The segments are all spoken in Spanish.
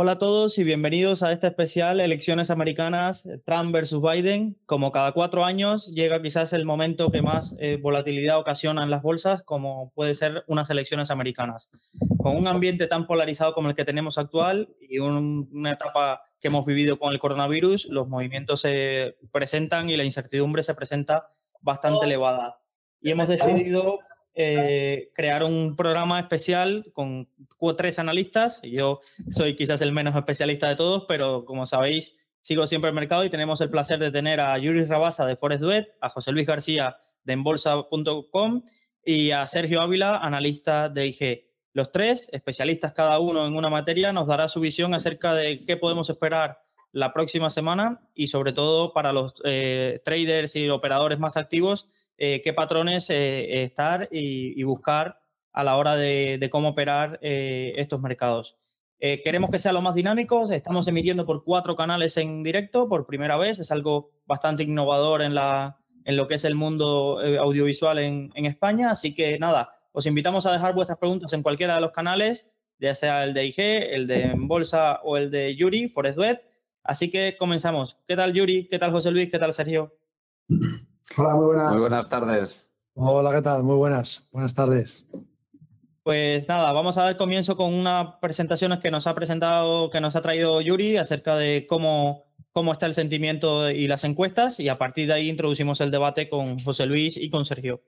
Hola a todos y bienvenidos a este especial Elecciones Americanas Trump versus Biden. Como cada cuatro años llega quizás el momento que más eh, volatilidad ocasiona en las bolsas, como puede ser unas elecciones americanas. Con un ambiente tan polarizado como el que tenemos actual y una etapa que hemos vivido con el coronavirus, los movimientos se presentan y la incertidumbre se presenta bastante elevada. Y hemos decidido eh, crear un programa especial con tres analistas. Yo soy quizás el menos especialista de todos, pero como sabéis, sigo siempre el mercado y tenemos el placer de tener a Yuri Rabasa de Forest Duet, a José Luis García de Enbolsa.com y a Sergio Ávila, analista de IG. Los tres, especialistas cada uno en una materia, nos dará su visión acerca de qué podemos esperar la próxima semana y sobre todo para los eh, traders y operadores más activos, eh, qué patrones eh, estar y, buscar a la hora de, cómo operar eh, estos mercados. queremos que sea lo más dinámico, estamos emitiendo por cuatro canales en directo por primera vez, es algo bastante innovador en, la, en lo que es el mundo audiovisual en, en España, así que nada, os invitamos a dejar vuestras preguntas en cualquiera de los canales, ya sea el de IG, el de Bolsa o el de Yuri, Forest. Así que comenzamos. ¿Qué tal Yuri? ¿Qué tal José Luis? ¿Qué tal Sergio? Hola, muy buenas. Muy buenas tardes. Hola, ¿qué tal? Muy buenas. Buenas tardes. Pues nada, vamos a dar comienzo con unas presentaciones que nos ha presentado, que nos ha traído Yuri acerca de cómo, cómo está el sentimiento y las encuestas y a partir de ahí introducimos el debate con José Luis y con Sergio.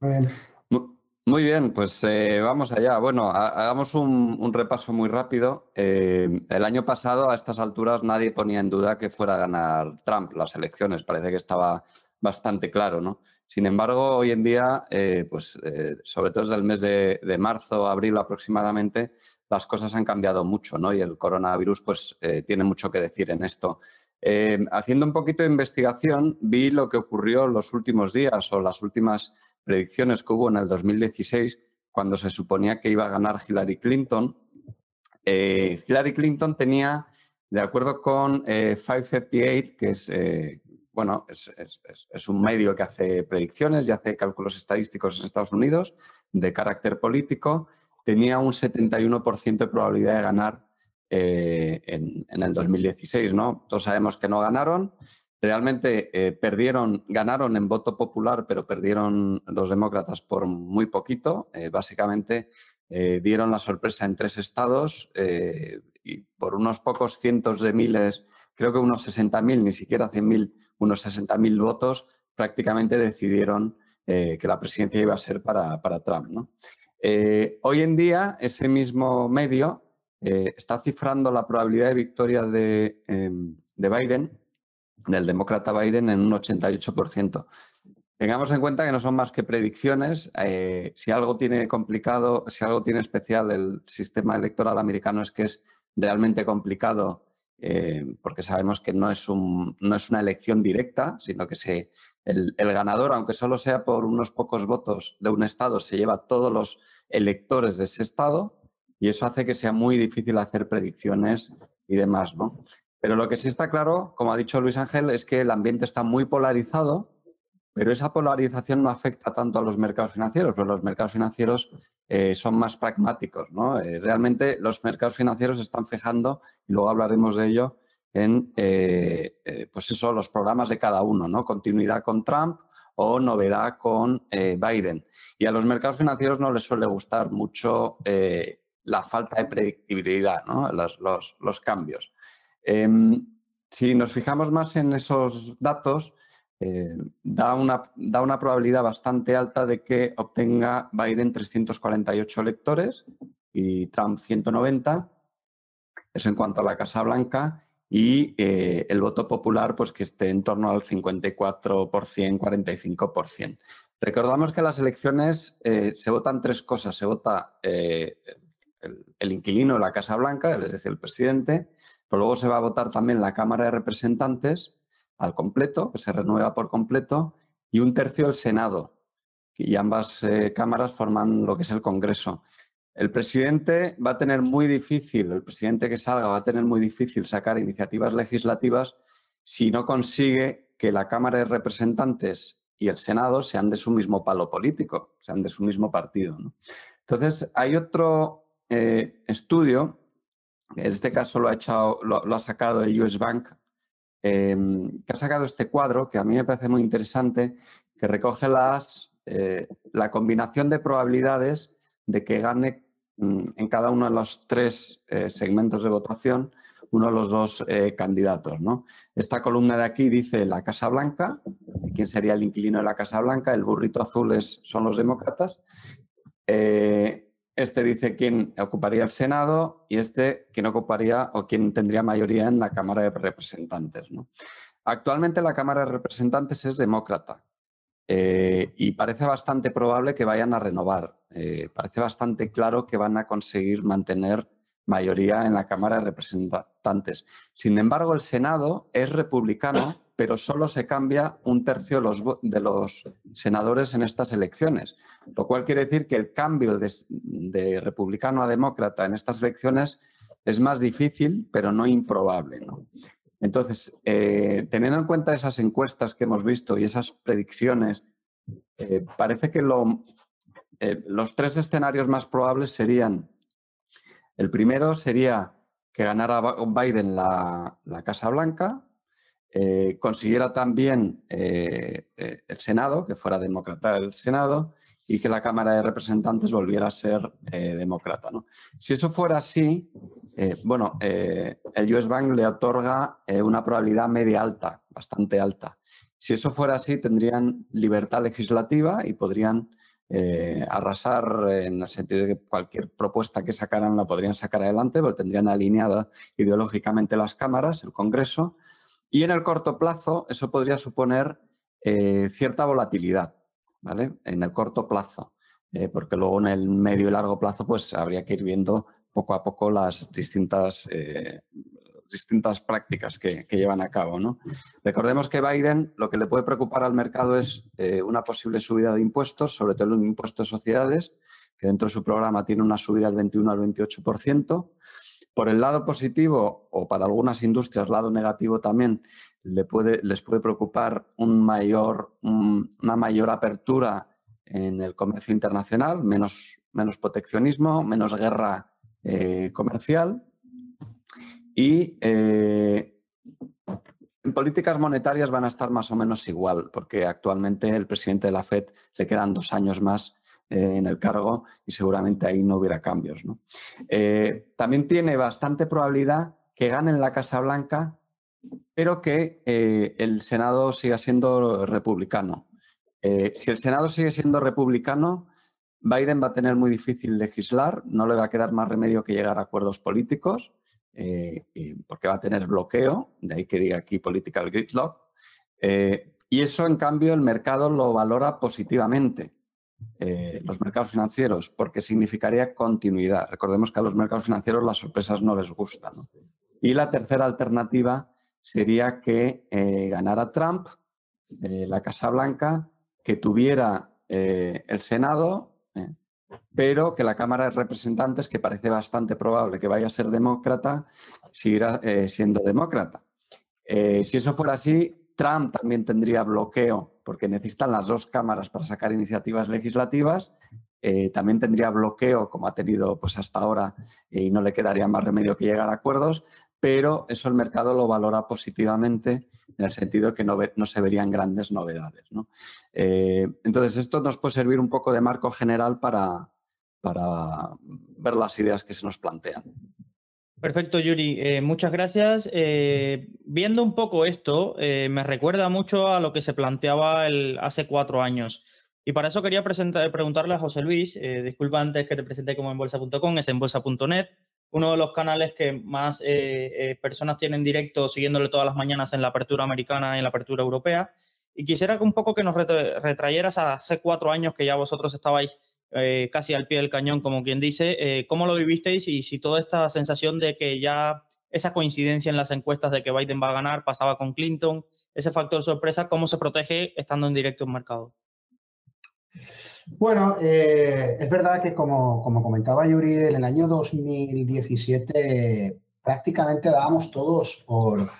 Muy bien. Muy bien, pues eh, vamos allá. Bueno, hagamos un, repaso muy rápido. Eh, el año pasado, a estas alturas, nadie ponía en duda que fuera a ganar Trump las elecciones. Parece que estaba bastante claro, ¿no? Sin embargo, hoy en día, eh, pues sobre todo desde el mes de, de, marzo, abril aproximadamente, las cosas han cambiado mucho, ¿no? Y el coronavirus, pues, tiene mucho que decir en esto. haciendo un poquito de investigación, vi lo que ocurrió los últimos días o las últimas predicciones que hubo en el 2016, cuando se suponía que iba a ganar Hillary Clinton. Eh, Hillary Clinton tenía, de acuerdo con 538, eh, que es, eh, bueno, es, un medio que hace predicciones y hace cálculos estadísticos en Estados Unidos de carácter político, tenía un 71% de probabilidad de ganar en, en, el 2016, ¿no? Todos sabemos que no ganaron, realmente eh, perdieron, ganaron en voto popular, pero perdieron los demócratas por muy poquito. Eh, básicamente eh, dieron la sorpresa en tres estados y por unos pocos cientos de miles, creo que unos 60.000, ni siquiera 100.000, unos 60.000 votos, prácticamente decidieron que la presidencia iba a ser para, Trump. hoy en día, ese mismo medio está cifrando la probabilidad de victoria de, em, de Biden del demócrata Biden en un 88%. Tengamos en cuenta que no son más que predicciones. Eh, si algo tiene complicado, si algo tiene especial el sistema electoral americano es que es realmente complicado eh, porque sabemos que no es, un, no es una elección directa, sino que se, el, ganador, aunque solo sea por unos pocos votos de un estado, se lleva todos los electores de ese estado y eso hace que sea muy difícil hacer predicciones y demás, ¿no? Pero lo que sí está claro, como ha dicho Luis Ángel, es que el ambiente está muy polarizado, pero esa polarización no afecta tanto a los mercados financieros, porque los mercados financieros eh, son más pragmáticos. ¿no? Eh, realmente los mercados financieros están fijando, y luego hablaremos de ello, en eh, pues eso, los programas de cada uno, ¿no? Continuidad con Trump o novedad con Biden. Y a los mercados financieros no les suele gustar mucho la falta de predictibilidad, ¿no? los, los cambios. Em, si nos fijamos más en esos datos, eh, da, una, da, una, probabilidad bastante alta de que obtenga Biden 348 electores y Trump 190. Eso en cuanto a la Casa Blanca. Y eh, el voto popular, pues que esté en torno al 54%, 45%. Recordamos que las elecciones eh, se votan tres cosas. Se vota el, inquilino de la Casa Blanca, es decir, el presidente, luego se va a votar también la Cámara de Representantes al completo, que se renueva por completo, y un tercio el Senado, y ambas eh, cámaras forman lo que es el Congreso. El presidente va a tener muy difícil, el presidente que salga va a tener muy difícil sacar iniciativas legislativas si no consigue que la Cámara de Representantes y el Senado sean de su mismo palo político, sean de su mismo partido. Entonces, hay otro eh, estudio, en este caso lo ha, echado, lo, ha sacado el US Bank, em, que ha sacado este cuadro que a mí me parece muy interesante, que recoge las, eh, la combinación de probabilidades de que gane mm, en cada uno de los tres eh, segmentos de votación uno de los dos eh, candidatos. Esta columna de aquí dice la Casa Blanca, quién sería el inquilino de la Casa Blanca, el burrito azul es, son los demócratas. Este dice quién ocuparía el Senado y este quién ocuparía o quién tendría mayoría en la Cámara de Representantes. ¿no? Actualmente la Cámara de Representantes es demócrata eh, y parece bastante probable que vayan a renovar. parece bastante claro que van a conseguir mantener mayoría en la Cámara de Representantes. Sin embargo, el Senado es republicano, pero solo se cambia un tercio de los, senadores en estas elecciones, lo cual quiere decir que el cambio de, republicano a demócrata en estas elecciones es más difícil, pero no improbable. Entonces, eh, teniendo en cuenta esas encuestas que hemos visto y esas predicciones, eh, parece que eh, los tres escenarios más probables serían el primero sería que ganara Biden la, Casa Blanca, eh, consiguiera también eh, eh, el Senado, que fuera demócrata el Senado, y que la Cámara de Representantes volviera a ser demócrata. Si eso fuera así, bueno, el US Bank le otorga una probabilidad media alta, bastante alta. Si eso fuera así, tendrían libertad legislativa y podrían arrasar en el sentido de que cualquier propuesta que sacaran la podrían sacar adelante, porque tendrían alineada ideológicamente las cámaras, el Congreso, y en el corto plazo eso podría suponer eh, cierta volatilidad, ¿vale? En el corto plazo, eh, porque luego en el medio y largo plazo pues habría que ir viendo poco a poco las distintas distintas prácticas que, llevan a cabo. ¿no? Recordemos que Biden lo que le puede preocupar al mercado es eh, una posible subida de impuestos, sobre todo el impuesto de sociedades, que dentro de su programa tiene una subida del 21 al 28%. Por el lado positivo, o para algunas industrias, lado negativo también, le puede, les puede preocupar una mayor apertura en el comercio internacional, menos, menos proteccionismo, menos guerra eh, comercial. Y eh, en políticas monetarias van a estar más o menos igual, porque actualmente el presidente de la Fed le quedan dos años más eh, en el cargo y seguramente ahí no hubiera cambios. Eh, también tiene bastante probabilidad que gane en la Casa Blanca, pero que el Senado siga siendo republicano. si el Senado sigue siendo republicano, Biden va a tener muy difícil legislar, no le va a quedar más remedio que llegar a acuerdos políticos eh, porque va a tener bloqueo, de ahí que diga aquí political gridlock, eh, y eso en cambio el mercado lo valora positivamente, eh, los mercados financieros, porque significaría continuidad. Recordemos que a los mercados financieros las sorpresas no les gustan. Y la tercera alternativa sería que ganara Trump, la Casa Blanca, que tuviera el Senado pero que la Cámara de Representantes, que parece bastante probable que vaya a ser demócrata, seguirá eh, siendo demócrata. Eh, si eso fuera así, Trump también tendría bloqueo, porque necesitan las dos cámaras para sacar iniciativas legislativas. Eh, también tendría bloqueo, como ha tenido pues, hasta ahora, y no le quedaría más remedio que llegar a acuerdos, pero eso el mercado lo valora positivamente en el sentido de que no, no se verían grandes novedades. entonces, esto nos puede servir un poco de marco general para, para ver las ideas que se nos plantean. Perfecto, Yuri. Eh, muchas gracias. Eh, viendo un poco esto, eh, me recuerda mucho a lo que se planteaba el, hace cuatro años. Y para eso quería presentar, preguntarle a José Luis, disculpa antes que te presenté como en bolsa.com, es en bolsa.net, uno de los canales que más personas tienen directo siguiéndole todas las mañanas en la apertura americana y en la apertura europea. Y quisiera un poco que nos retrayeras a hace cuatro años que ya vosotros estabais eh, casi al pie del cañón, como quien dice. Eh, ¿Cómo lo vivisteis y si toda esta sensación de que ya esa coincidencia en las encuestas de que Biden va a ganar pasaba con Clinton ese factor sorpresa, ¿cómo se protege estando en directo en mercado? Bueno, eh, es verdad que como, como, comentaba Yuri, en el año 2017 prácticamente dábamos todos por,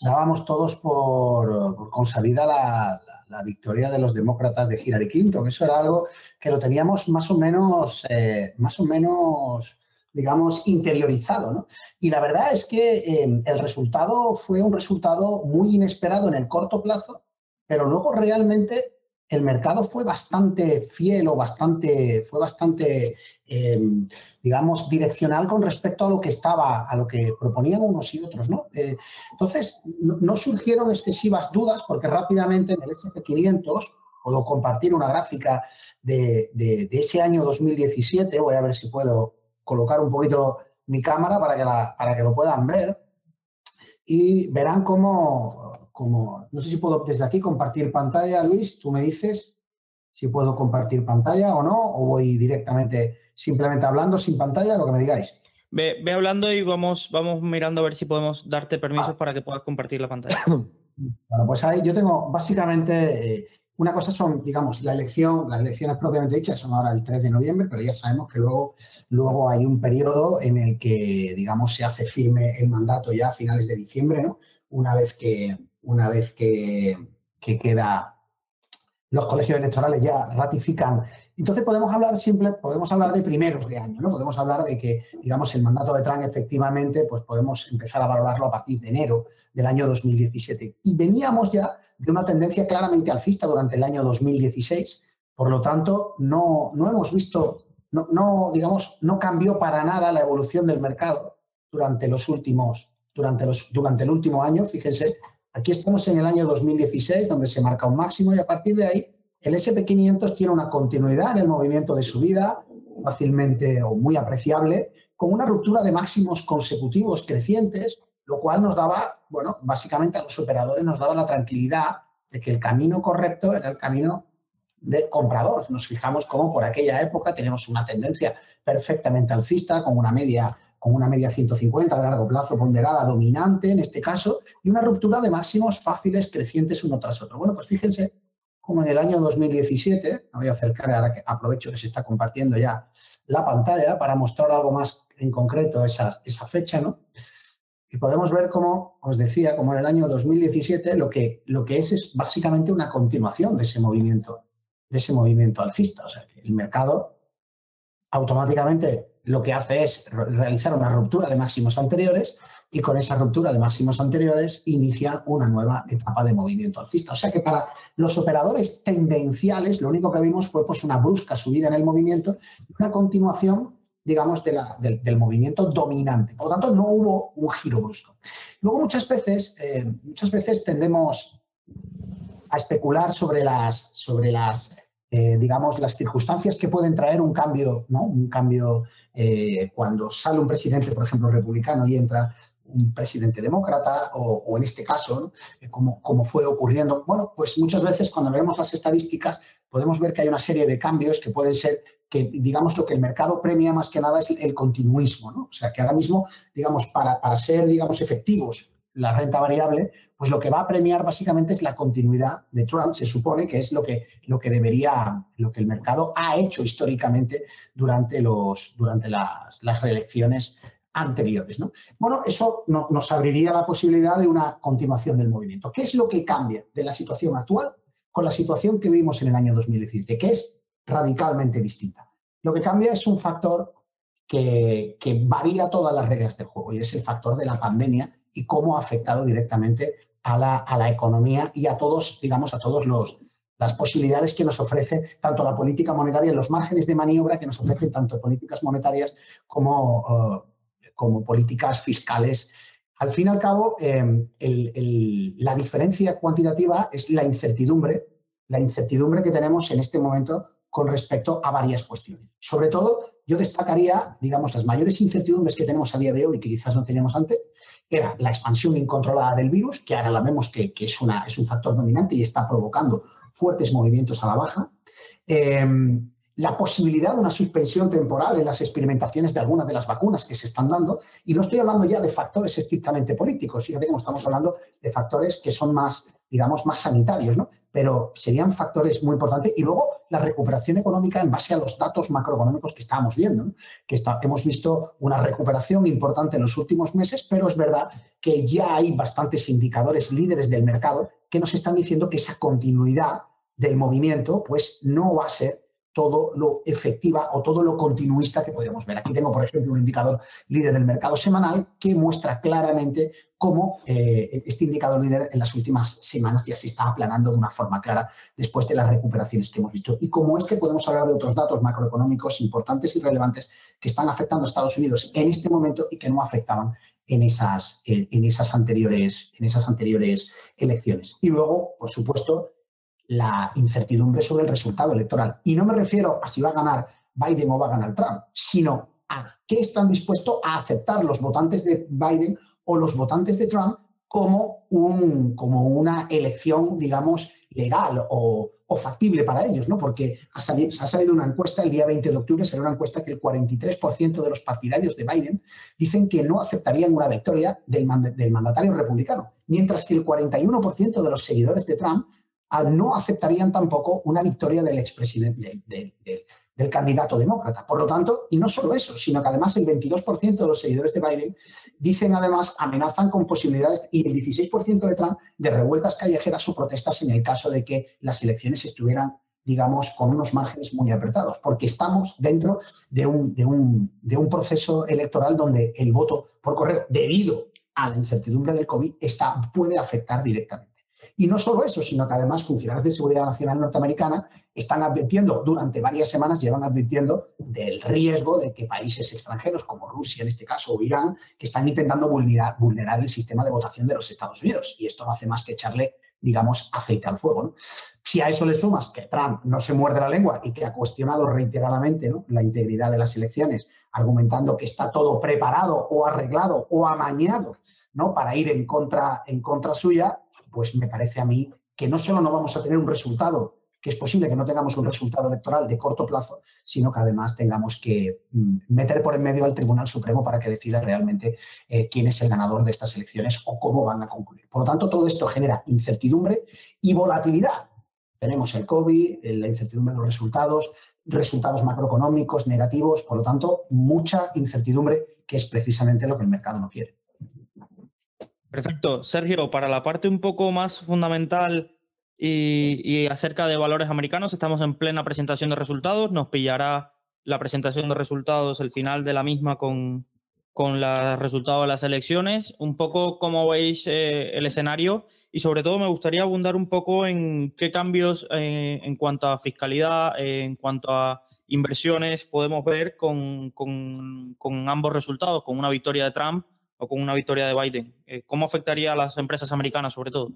dábamos todos por, consabida la, victoria de los demócratas de Hillary Clinton. Eso era algo que lo teníamos más o menos, eh, más o menos digamos, interiorizado. ¿no? Y la verdad es que eh, el resultado fue un resultado muy inesperado en el corto plazo, pero luego realmente el mercado fue bastante fiel o bastante, fue bastante, eh, digamos, direccional con respecto a lo que estaba, a lo que proponían unos y otros, ¿no? Eh, entonces, no, surgieron excesivas dudas porque rápidamente en el SP500 puedo compartir una gráfica de, ese año 2017, voy a ver si puedo colocar un poquito mi cámara para que, para que lo puedan ver y verán cómo como, no sé si puedo desde aquí compartir pantalla, Luis, tú me dices si puedo compartir pantalla o no, o voy directamente simplemente hablando sin pantalla, lo que me digáis. Ve, hablando y vamos, vamos mirando a ver si podemos darte permisos ah. para que puedas compartir la pantalla. Bueno, pues ahí yo tengo básicamente eh, una cosa son, digamos, la elección, las elecciones propiamente dichas son ahora el 3 de noviembre, pero ya sabemos que luego, luego hay un periodo en el que, digamos, se hace firme el mandato ya a finales de diciembre, ¿no? Una vez que, una vez que, queda los colegios electorales ya ratifican. Entonces podemos hablar simple, podemos hablar de primeros de año, ¿no? Podemos hablar de que, digamos, el mandato de Trump efectivamente, pues podemos empezar a valorarlo a partir de enero del año 2017. Y veníamos ya de una tendencia claramente alcista durante el año 2016, por lo tanto, no, no hemos visto, no, no, digamos, no cambió para nada la evolución del mercado durante los últimos, durante, los, durante el último año, fíjense, Aquí estamos en el año 2016, donde se marca un máximo y a partir de ahí el SP500 tiene una continuidad en el movimiento de subida, fácilmente o muy apreciable, con una ruptura de máximos consecutivos crecientes, lo cual nos daba, bueno, básicamente a los operadores nos daba la tranquilidad de que el camino correcto era el camino de comprador. Nos fijamos cómo por aquella época tenemos una tendencia perfectamente alcista, con una media con una media 150 de largo plazo ponderada dominante en este caso y una ruptura de máximos fáciles crecientes uno tras otro. Bueno, pues fíjense como en el año 2017, me voy a acercar ahora que aprovecho que se está compartiendo ya la pantalla para mostrar algo más en concreto esa, esa fecha, ¿no? Y podemos ver como, os decía, como en el año 2017 lo que, lo que es es básicamente una continuación de ese movimiento, de ese movimiento alcista. O sea, que el mercado automáticamente lo que hace es realizar una ruptura de máximos anteriores y con esa ruptura de máximos anteriores inicia una nueva etapa de movimiento alcista. O sea que para los operadores tendenciales lo único que vimos fue pues, una brusca subida en el movimiento y una continuación digamos, del, movimiento dominante. Por lo tanto, no hubo un giro brusco. Luego, muchas veces, eh, muchas veces tendemos a especular sobre las, sobre las eh, digamos, las circunstancias que pueden traer un cambio, ¿no? Un cambio eh, cuando sale un presidente, por ejemplo, republicano y entra un presidente demócrata o, en este caso, eh, como, como, fue ocurriendo. Bueno, pues muchas veces cuando vemos las estadísticas podemos ver que hay una serie de cambios que pueden ser que, digamos, lo que el mercado premia más que nada es el continuismo, ¿no? O sea, que ahora mismo, digamos, para, para ser, digamos, efectivos la renta variable, pues lo que va a premiar básicamente es la continuidad de Trump, se supone que es lo que, lo que debería, lo que el mercado ha hecho históricamente durante, los, durante las, las reelecciones anteriores. ¿no? Bueno, eso nos abriría la posibilidad de una continuación del movimiento. ¿Qué es lo que cambia de la situación actual con la situación que vimos en el año 2017, que es radicalmente distinta? Lo que cambia es un factor que, que varía todas las reglas del juego y es el factor de la pandemia y cómo ha afectado directamente a la, a la economía y a todos, digamos, a todos los, las posibilidades que nos ofrece tanto la política monetaria, los márgenes de maniobra que nos ofrecen tanto políticas monetarias como, eh, como políticas fiscales. Al fin y al cabo, em, la diferencia cuantitativa es la incertidumbre, la incertidumbre que tenemos en este momento con respecto a varias cuestiones. Sobre todo, yo destacaría, digamos, las mayores incertidumbres que tenemos a día de hoy y que quizás no teníamos antes, era la expansión incontrolada del virus, que ahora la vemos que, es, una, es, un factor dominante y está provocando fuertes movimientos a la baja. Em, la posibilidad de una suspensión temporal en las experimentaciones de algunas de las vacunas que se están dando. Y no estoy hablando ya de factores estrictamente políticos, fíjate que estamos hablando de factores que son más, digamos, más sanitarios, ¿no? Pero serían factores muy importantes. Y luego la recuperación económica en base a los datos macroeconómicos que estábamos viendo, que hemos visto una recuperación importante en los últimos meses, pero es verdad que ya hay bastantes indicadores líderes del mercado que nos están diciendo que esa continuidad del movimiento pues no va a ser todo lo efectiva o todo lo continuista que podemos ver. Aquí tengo, por ejemplo, un indicador líder del mercado semanal que muestra claramente cómo eh, este indicador líder en las últimas semanas ya se está aplanando de una forma clara después de las recuperaciones que hemos visto. Y cómo es que podemos hablar de otros datos macroeconómicos importantes y relevantes que están afectando a Estados Unidos en este momento y que no afectaban en esas, en esas, anteriores, en esas anteriores elecciones. Y luego, por supuesto, la incertidumbre sobre el resultado electoral. Y no me refiero a si va a ganar Biden o va a ganar Trump, sino a qué están dispuestos a aceptar los votantes de Biden o los votantes de Trump como, un, como una elección, digamos, legal o, factible para ellos, ¿no? Porque ha salido, ha salido una encuesta el día 20 de octubre, salió una encuesta que el 43% de los partidarios de Biden dicen que no aceptarían una victoria del, mandatario republicano, mientras que el 41% de los seguidores de Trump no aceptarían tampoco una victoria del expresidente, del candidato demócrata. Por lo tanto, y no solo eso, sino que además el 22% de los seguidores de Biden dicen además, amenazan con posibilidades, y el 16% de Trump, de revueltas callejeras o protestas en el caso de que las elecciones estuvieran digamos, con unos márgenes muy apretados, porque estamos dentro de un, de un, de un proceso electoral donde el voto por correo, debido a la incertidumbre del COVID, está, puede afectar directamente. Y no solo eso, sino que además funcionarios de seguridad nacional norteamericana están advirtiendo, durante varias semanas llevan advirtiendo del riesgo de que países extranjeros, como Rusia en este caso o Irán, que están intentando vulnerar, vulnerar el sistema de votación de los Estados Unidos. Y esto no hace más que echarle digamos, aceite al fuego. Si a eso le sumas que Trump no se muerde la lengua y que ha cuestionado reiteradamente la integridad de las elecciones, argumentando que está todo preparado o arreglado o amañado ¿no? para ir en contra, en contra suya, pues me parece a mí que no solo no vamos a tener un resultado, que es posible que no tengamos un resultado electoral de corto plazo, sino que además tengamos que mm, meter por en medio al Tribunal Supremo para que decida realmente eh, quién es el ganador de estas elecciones o cómo van a concluir. Por lo tanto, todo esto genera incertidumbre y volatilidad. Tenemos el COVID, la incertidumbre de los resultados, resultados macroeconómicos negativos, por lo tanto, mucha incertidumbre, que es precisamente lo que el mercado no quiere. Perfecto. Sergio, para la parte un poco más fundamental y, acerca de valores americanos, estamos en plena presentación de resultados. Nos pillará la presentación de resultados, el final de la misma con, con los resultados de las elecciones. Un poco cómo veis eh, el escenario y sobre todo me gustaría abundar un poco en qué cambios eh, en cuanto a fiscalidad, en cuanto a inversiones podemos ver con, con, con ambos resultados, con una victoria de Trump con una victoria de Biden? Eh, ¿Cómo afectaría a las empresas americanas sobre todo?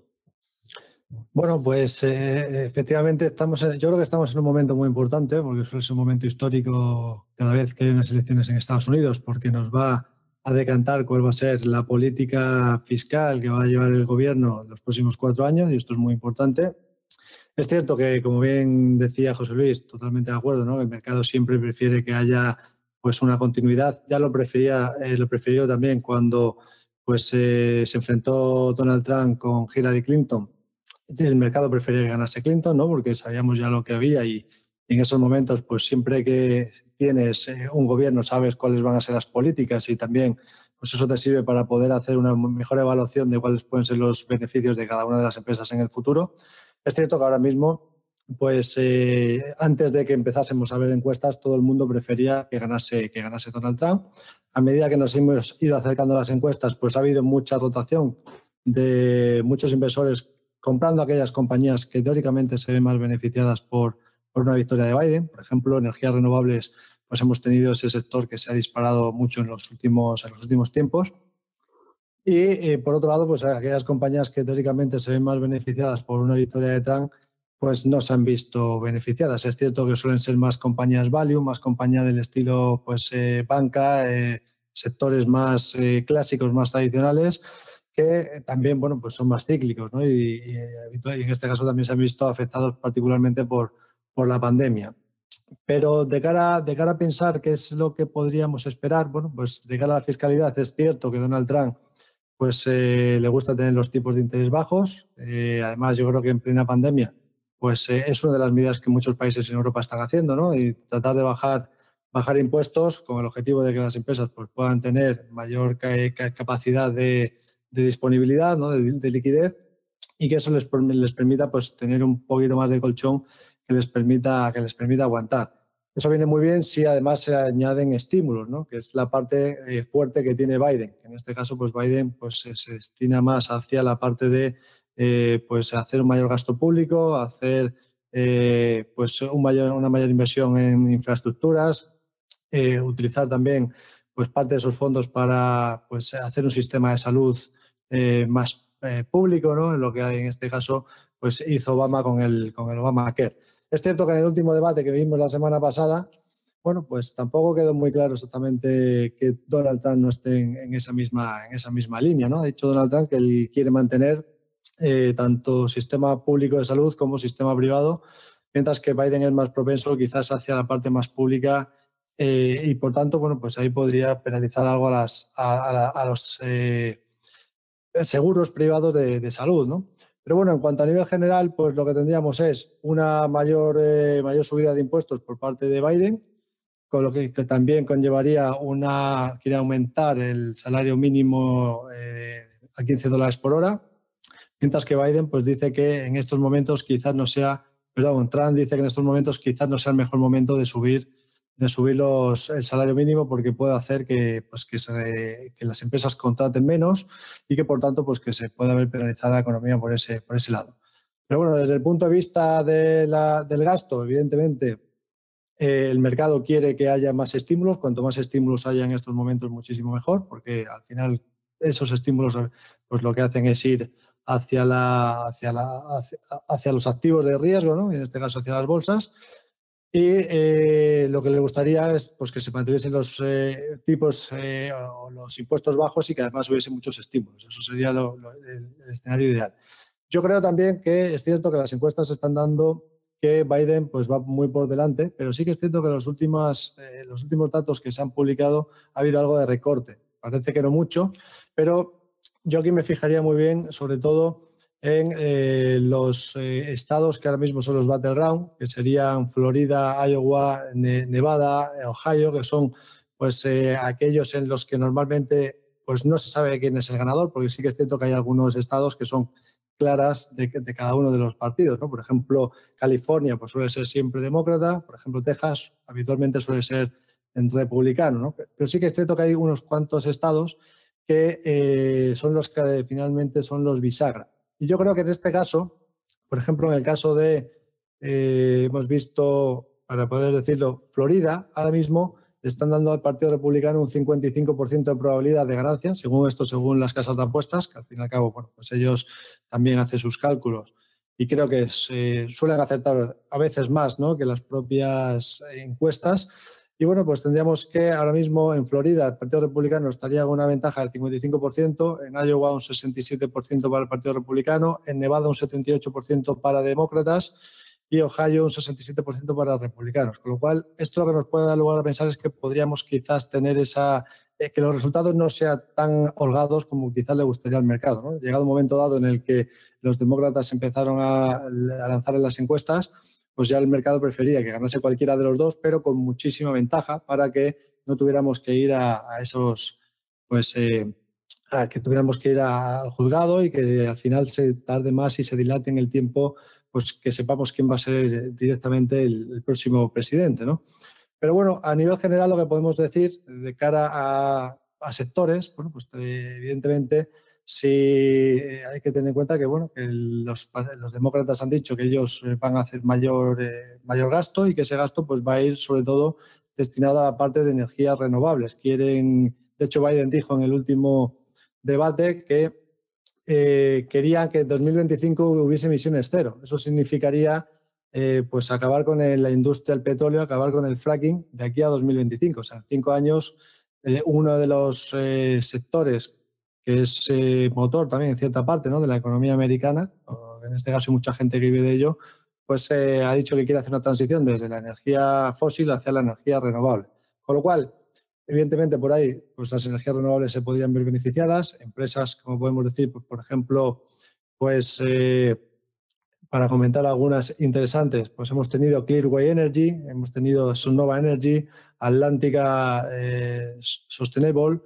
Bueno, pues eh, efectivamente estamos, yo creo que estamos en un momento muy importante porque es un momento histórico cada vez que hay unas elecciones en Estados Unidos porque nos va a decantar cuál va a ser la política fiscal que va a llevar el gobierno en los próximos cuatro años y esto es muy importante. Es cierto que, como bien decía José Luis, totalmente de acuerdo, ¿no? El mercado siempre prefiere que haya pues una continuidad. Ya lo prefería, eh, lo prefirió también cuando pues eh, se enfrentó Donald Trump con Hillary Clinton. El mercado prefería que ganase Clinton, ¿no? Porque sabíamos ya lo que había y en esos momentos, pues siempre que tienes eh, un gobierno sabes cuáles van a ser las políticas y también pues eso te sirve para poder hacer una mejor evaluación de cuáles pueden ser los beneficios de cada una de las empresas en el futuro. Es cierto que ahora mismo pues eh, antes de que empezásemos a ver encuestas, todo el mundo prefería que ganase, que ganase Donald Trump. A medida que nos hemos ido acercando a las encuestas, pues ha habido mucha rotación de muchos inversores comprando aquellas compañías que teóricamente se ven más beneficiadas por, por una victoria de Biden. Por ejemplo, energías renovables, pues hemos tenido ese sector que se ha disparado mucho en los últimos, en los últimos tiempos. Y eh, por otro lado, pues aquellas compañías que teóricamente se ven más beneficiadas por una victoria de Trump, pues no se han visto beneficiadas. Es cierto que suelen ser más compañías value, más compañías del estilo pues eh, banca, eh, sectores más eh, clásicos, más tradicionales, que también bueno, pues son más cíclicos. ¿no? Y, en este caso también se han visto afectados particularmente por, por la pandemia. Pero de cara, de cara a pensar qué es lo que podríamos esperar, bueno, pues de cara a la fiscalidad es cierto que Donald Trump pues le gusta tener los tipos de interés bajos. además, yo creo que en plena pandemia, pues es una de las medidas que muchos países en Europa están haciendo, ¿no? Y tratar de bajar bajar impuestos con el objetivo de que las empresas pues, puedan tener mayor capacidad de, disponibilidad, ¿no? de, liquidez y que eso les, les permita pues, tener un poquito más de colchón que les permita, que les permita aguantar. Eso viene muy bien si además se añaden estímulos, ¿no? que es la parte eh, fuerte que tiene Biden. En este caso, pues Biden pues, se destina más hacia la parte de eh, pues, hacer un mayor gasto público, hacer eh, pues, un mayor, una mayor inversión en infraestructuras, eh, utilizar también pues, parte de esos fondos para pues, hacer un sistema de salud más público, ¿no? en lo que en este caso pues, hizo Obama con el, con el Obamacare. Es cierto que en el último debate que vimos la semana pasada, bueno, pues tampoco quedó muy claro exactamente que Donald Trump no esté en, esa, misma, en esa misma línea. ¿no? Ha dicho Donald Trump que él quiere mantener tanto sistema público de salud como sistema privado, mientras que Biden es más propenso quizás hacia la parte más pública eh, y por tanto, bueno, pues ahí podría penalizar algo a, las, a, los eh, seguros privados de, salud, ¿no? Pero bueno, en cuanto a nivel general, pues lo que tendríamos es una mayor, eh, mayor subida de impuestos por parte de Biden, con lo que, también conllevaría una, quiere aumentar el salario mínimo a 15 dólares por hora, mientras que Biden pues dice que en estos momentos quizás no sea, perdón, Trump dice que en estos momentos quizás no sea el mejor momento de subir de subir los, el salario mínimo porque puede hacer que, pues, que, las empresas contraten menos y que por tanto pues, que se pueda ver penalizada la economía por ese, por ese lado. Pero bueno, desde el punto de vista de la, del gasto, evidentemente eh, el mercado quiere que haya más estímulos. Cuanto más estímulos haya en estos momentos, muchísimo mejor, porque al final esos estímulos pues, lo que hacen es ir hacia, la, hacia, la, hacia, hacia los activos de riesgo, ¿no? en este caso hacia las bolsas y eh, lo que le gustaría es pues, que se mantuviesen los eh, tipos eh, o los impuestos bajos y que además hubiese muchos estímulos. Eso sería el, escenario ideal. Yo creo también que es cierto que las encuestas están dando que Biden pues, va muy por delante, pero sí que es cierto que los, últimos, los últimos datos que se han publicado ha habido algo de recorte. Parece que no mucho, pero yo aquí me fijaría muy bien, sobre todo, en eh, los eh, estados que ahora mismo son los battleground, que serían Florida, Iowa, Nevada, Ohio, que son pues eh, aquellos en los que normalmente pues no se sabe quién es el ganador, porque sí que es cierto que hay algunos estados que son claras de, cada uno de los partidos. ¿no? Por ejemplo, California pues suele ser siempre demócrata, por ejemplo, Texas habitualmente suele ser republicano, ¿no? pero sí que es cierto que hay unos cuantos estados que son los que finalmente son los bisagra. Y yo creo que en este caso, por ejemplo, en el caso de, eh, hemos visto, para poder decirlo, Florida, ahora mismo están dando al Partido Republicano un 55% de probabilidad de ganancia, según esto, según las casas de apuestas, que al fin y al cabo, pues ellos también hacen sus cálculos y creo que suelen aceptar a veces más ¿no? que las propias encuestas. Y bueno, pues tendríamos que ahora mismo en Florida el Partido Republicano estaría con una ventaja del 55%, en Iowa un 67% para el Partido Republicano, en Nevada un 78% para demócratas y Ohio un 67% para republicanos. Con lo cual, esto lo que nos puede dar lugar a pensar es que podríamos quizás tener esa, eh, que los resultados no sean tan holgados como quizás le gustaría al mercado. ¿no? Llegado un momento dado en el que los demócratas empezaron a, a lanzar en las encuestas, pues ya el mercado prefería que ganase cualquiera de los dos, pero con muchísima ventaja para que no tuviéramos que ir a, esos, pues, eh, que tuviéramos que ir al juzgado y que al final se tarde más y se dilate en el tiempo, pues que sepamos quién va a ser directamente el, próximo presidente, ¿no? Pero bueno, a nivel general lo que podemos decir de cara a, a sectores, bueno, pues eh, evidentemente Sí, hay que tener en cuenta que, bueno, que los, los, demócratas han dicho que ellos eh, van a hacer mayor, eh, mayor gasto y que ese gasto pues, va a ir sobre todo destinado a la parte de energías renovables. Quieren, de hecho, Biden dijo en el último debate que eh, quería que en 2025 hubiese emisiones cero. Eso significaría pues acabar con la industria del petróleo, acabar con el fracking de aquí a 2025. O sea, cinco años, uno de los sectores que es eh, motor también en cierta parte ¿no? de la economía americana, en este caso hay mucha gente que vive de ello, pues eh, ha dicho que quiere hacer una transición desde la energía fósil hacia la energía renovable. Con lo cual, Evidentemente, por ahí, pues las energías renovables se podrían ver beneficiadas. Empresas, como podemos decir, pues, por ejemplo, pues eh, para comentar algunas interesantes, pues hemos tenido Clearway Energy, hemos tenido Sunnova Energy, Atlántica Sustainable,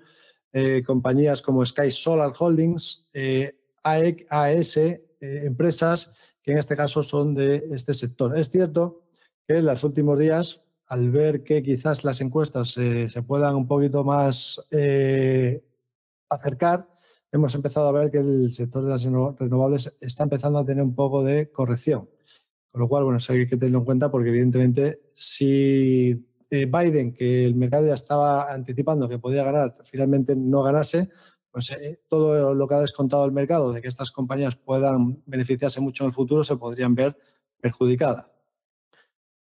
eh, compañías como Sky Solar Holdings, AEC, AES, empresas que en este caso son de este sector. Es cierto que en los últimos días al ver que quizás las encuestas se puedan un poquito más eh, acercar, hemos empezado a ver que el sector de las renovables está empezando a tener un poco de corrección. Con lo cual, bueno, eso hay que tenerlo en cuenta porque evidentemente si eh, Biden, que el mercado ya estaba anticipando que podía ganar, finalmente no ganase, pues eh, todo lo que ha descontado el mercado de que estas compañías puedan beneficiarse mucho en el futuro se podrían ver perjudicadas.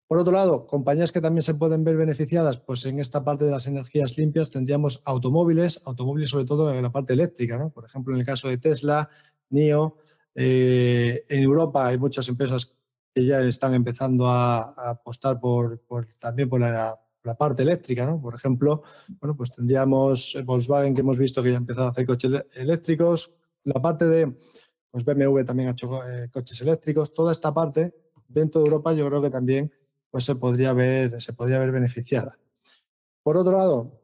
Por otro lado, compañías que también se pueden ver beneficiadas, pues en esta parte de las energías limpias tendríamos automóviles, automóviles sobre todo en la parte eléctrica, ¿no? Por ejemplo, en el caso de Tesla, NIO, eh, en Europa hay muchas empresas que ya están empezando a, apostar por, también por la, parte eléctrica, ¿no? Por ejemplo, bueno, pues tendríamos Volkswagen que hemos visto que ya ha empezado a hacer coches eléctricos, la parte de pues BMW también ha hecho eh, coches eléctricos, toda esta parte dentro de Europa yo creo que también pues se podría ver, se podría ver beneficiada. Por otro lado,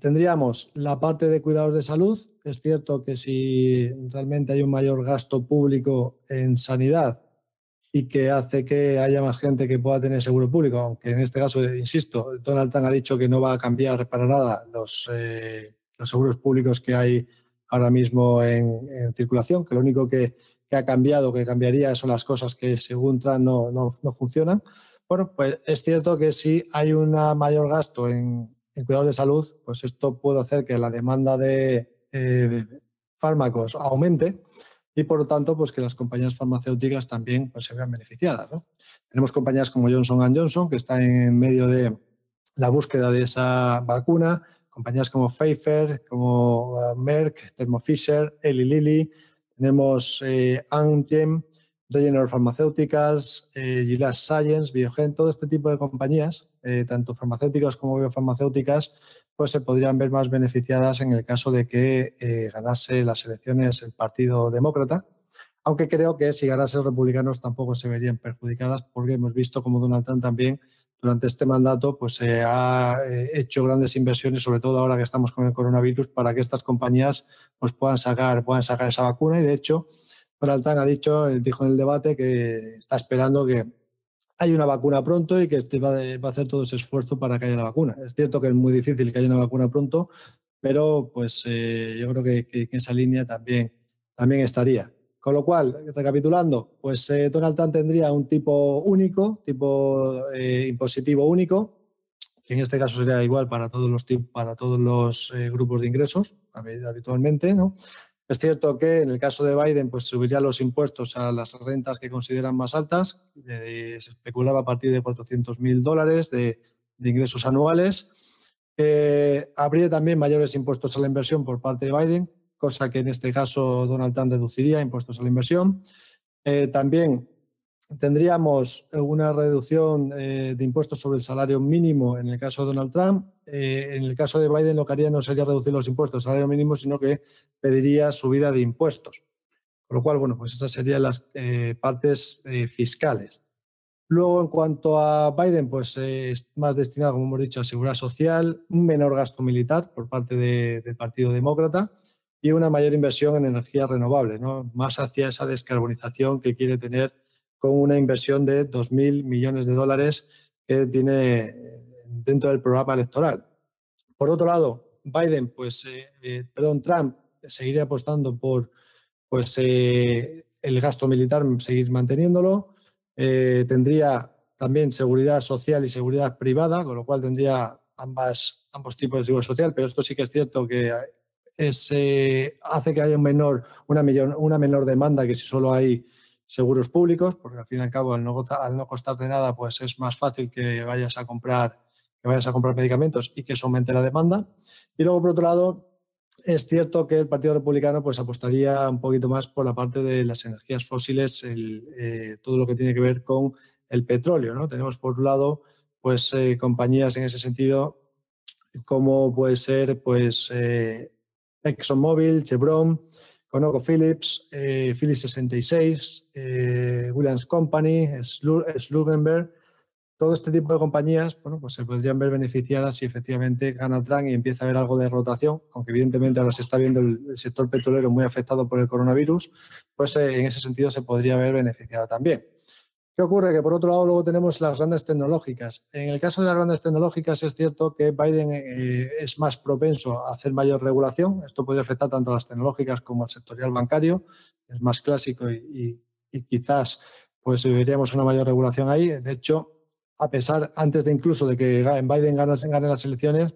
tendríamos la parte de cuidados de salud. Es cierto que si realmente hay un mayor gasto público en sanidad y que hace que haya más gente que pueda tener seguro público, aunque en este caso, insisto, Donald Trump ha dicho que no va a cambiar para nada los, eh, los seguros públicos que hay ahora mismo en, circulación, que lo único que, ha cambiado, que cambiaría son las cosas que según Trump no, no, no funcionan. Bueno, pues es cierto que si hay un mayor gasto en, cuidados de salud, pues esto puede hacer que la demanda de eh, fármacos aumente y por lo tanto, pues que las compañías farmacéuticas también pues, se vean beneficiadas. Tenemos compañías como Johnson Johnson que están en medio de la búsqueda de esa vacuna, compañías como Pfizer, como uh, Merck, Thermo Fisher, Eli Lilly, tenemos eh, Regeneron Pharmaceuticals, eh, Gilead Science, Biogen, todo este tipo de compañías, eh, tanto farmacéuticas como biofarmacéuticas, pues se podrían ver más beneficiadas en el caso de que eh, ganase las elecciones el Partido Demócrata. Aunque creo que si ganase los republicanos tampoco se verían perjudicadas, porque hemos visto como Donald Trump también durante este mandato pues se ha eh, hecho grandes inversiones, sobre todo ahora que estamos con el coronavirus, para que estas compañías pues puedan sacar, puedan sacar esa vacuna. Y de hecho, Donald Trump ha dicho, dijo en el debate que está esperando que haya una vacuna pronto y que este va, a hacer todo ese esfuerzo para que haya la vacuna. Es cierto que es muy difícil que haya una vacuna pronto, pero pues eh, yo creo que, en esa línea también, también estaría. Con lo cual, recapitulando, pues eh, Donald Trump tendría un tipo único, tipo eh, impositivo único, que en este caso sería igual para todos los, para todos los grupos de ingresos habitualmente, ¿no? Es cierto que en el caso de Biden, pues subiría los impuestos a las rentas que consideran más altas. se especulaba a partir de 400 mil dólares de, ingresos anuales. Eh, habría también mayores impuestos a la inversión por parte de Biden, cosa que en este caso Donald Trump reduciría impuestos a la inversión. Eh, también tendríamos una reducción eh, de impuestos sobre el salario mínimo en el caso de Donald Trump. Eh, en el caso de Biden lo que haría no sería reducir los impuestos al salario mínimo, sino que pediría subida de impuestos. Con lo cual, bueno, pues esas serían las eh, partes fiscales. Luego, en cuanto a Biden, pues es más destinado, como hemos dicho, a seguridad social, un menor gasto militar por parte del Partido Demócrata y una mayor inversión en energías renovables, ¿no? más hacia esa descarbonización que quiere tener con una inversión de 2.000 millones de dólares que tiene dentro del programa electoral. Por otro lado, Biden, pues, eh, eh, perdón, Trump seguiría apostando por pues, eh, el gasto militar, seguir manteniéndolo. tendría también seguridad social y seguridad privada, con lo cual tendría ambos tipos de seguridad social, pero esto sí que es cierto que es, hace que haya un menor, una, una menor demanda que si solo hay seguros públicos, porque al fin y al cabo, al no, costarte nada, pues es más fácil que vayas a comprar que vayas a comprar medicamentos y que eso aumente la demanda. Y luego, por otro lado, es cierto que el Partido Republicano pues, apostaría un poquito más por la parte de las energías fósiles, eh, todo lo que tiene que ver con el petróleo. ¿no? Tenemos, por un lado, pues, eh, compañías en ese sentido como puede ser pues eh, ExxonMobil, Chevron, Eh, Philips 66, eh, Williams Company, Slugenberg, todo este tipo de compañías, bueno, pues se podrían ver beneficiadas si efectivamente gana Trump y empieza a haber algo de rotación, aunque evidentemente ahora se está viendo el, sector petrolero muy afectado por el coronavirus, pues eh, en ese sentido se podría ver beneficiada también. ¿Qué ocurre? Que por otro lado luego tenemos las grandes tecnológicas. En el caso de las grandes tecnológicas es cierto que Biden eh, es más propenso a hacer mayor regulación. Esto podría afectar tanto a las tecnológicas como al sectorial bancario. Es más clásico y, quizás pues veríamos una mayor regulación ahí. De hecho, a pesar, antes de incluso de que Biden gane, gane las elecciones,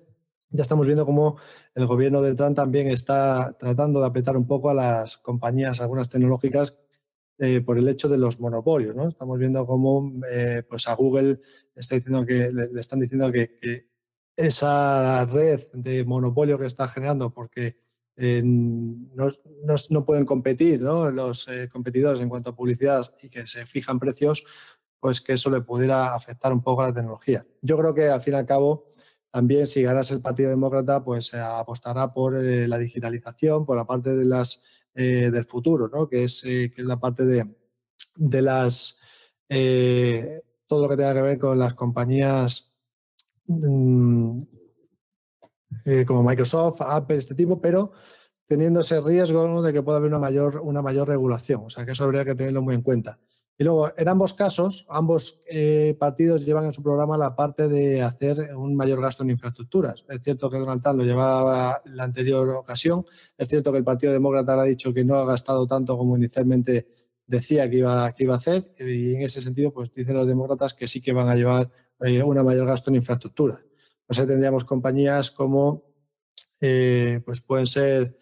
ya estamos viendo cómo el gobierno de Trump también está tratando de apretar un poco a las compañías, algunas tecnológicas, eh, por el hecho de los monopolios. ¿no? Estamos viendo cómo eh, pues a Google está diciendo que, le, están diciendo que, esa red de monopolio que está generando, porque eh, no, no, pueden competir ¿no? los competidores en cuanto a publicidad y que se fijan precios, pues que eso le pudiera afectar un poco a la tecnología. Yo creo que al fin y al cabo, también si ganase el Partido Demócrata, pues apostará por la digitalización, por la parte de las eh, del futuro, ¿no? que, es, eh, que es la parte de, de las eh, todo lo que tenga que ver con las compañías mm, como Microsoft, Apple, este tipo, pero teniendo ese riesgo de que pueda haber una mayor, una mayor regulación. O sea que eso habría que tenerlo muy en cuenta. Y luego, en ambos casos, ambos eh, partidos llevan en su programa la parte de hacer un mayor gasto en infraestructuras. Es cierto que Donald Trump lo llevaba la anterior ocasión. Es cierto que el Partido Demócrata ha dicho que no ha gastado tanto como inicialmente decía que iba, que iba a hacer. Y en ese sentido, pues dicen los demócratas que sí que van a llevar eh, un mayor gasto en infraestructura. O sea, tendríamos compañías como, eh, pues pueden ser,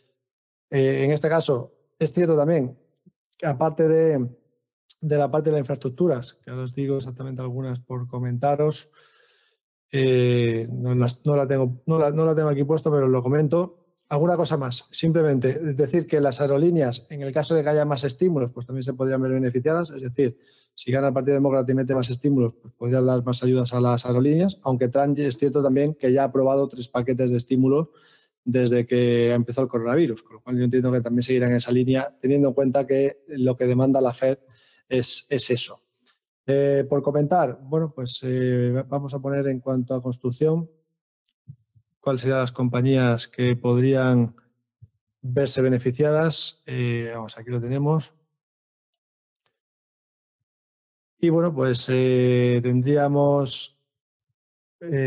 en este caso, es cierto también que aparte de de la parte de las infraestructuras, que os digo exactamente algunas por comentaros. Eh, no, la tengo, no, la, tengo aquí puesto, pero lo comento. Alguna cosa más, simplemente decir que las aerolíneas, en el caso de que haya más estímulos, pues también se podrían ver beneficiadas. Es decir, si gana el Partido Demócrata y mete más estímulos, pues podría dar más ayudas a las aerolíneas, aunque Trump es cierto también que ya ha aprobado tres paquetes de estímulos desde que empezó el coronavirus, con lo cual yo entiendo que también seguirán en esa línea, teniendo en cuenta que lo que demanda la Fed es, eso. Eh, por comentar, bueno, pues eh, vamos a poner en cuanto a construcción, cuáles serían las compañías que podrían verse beneficiadas. Eh, vamos, aquí lo tenemos. Y bueno, pues tendríamos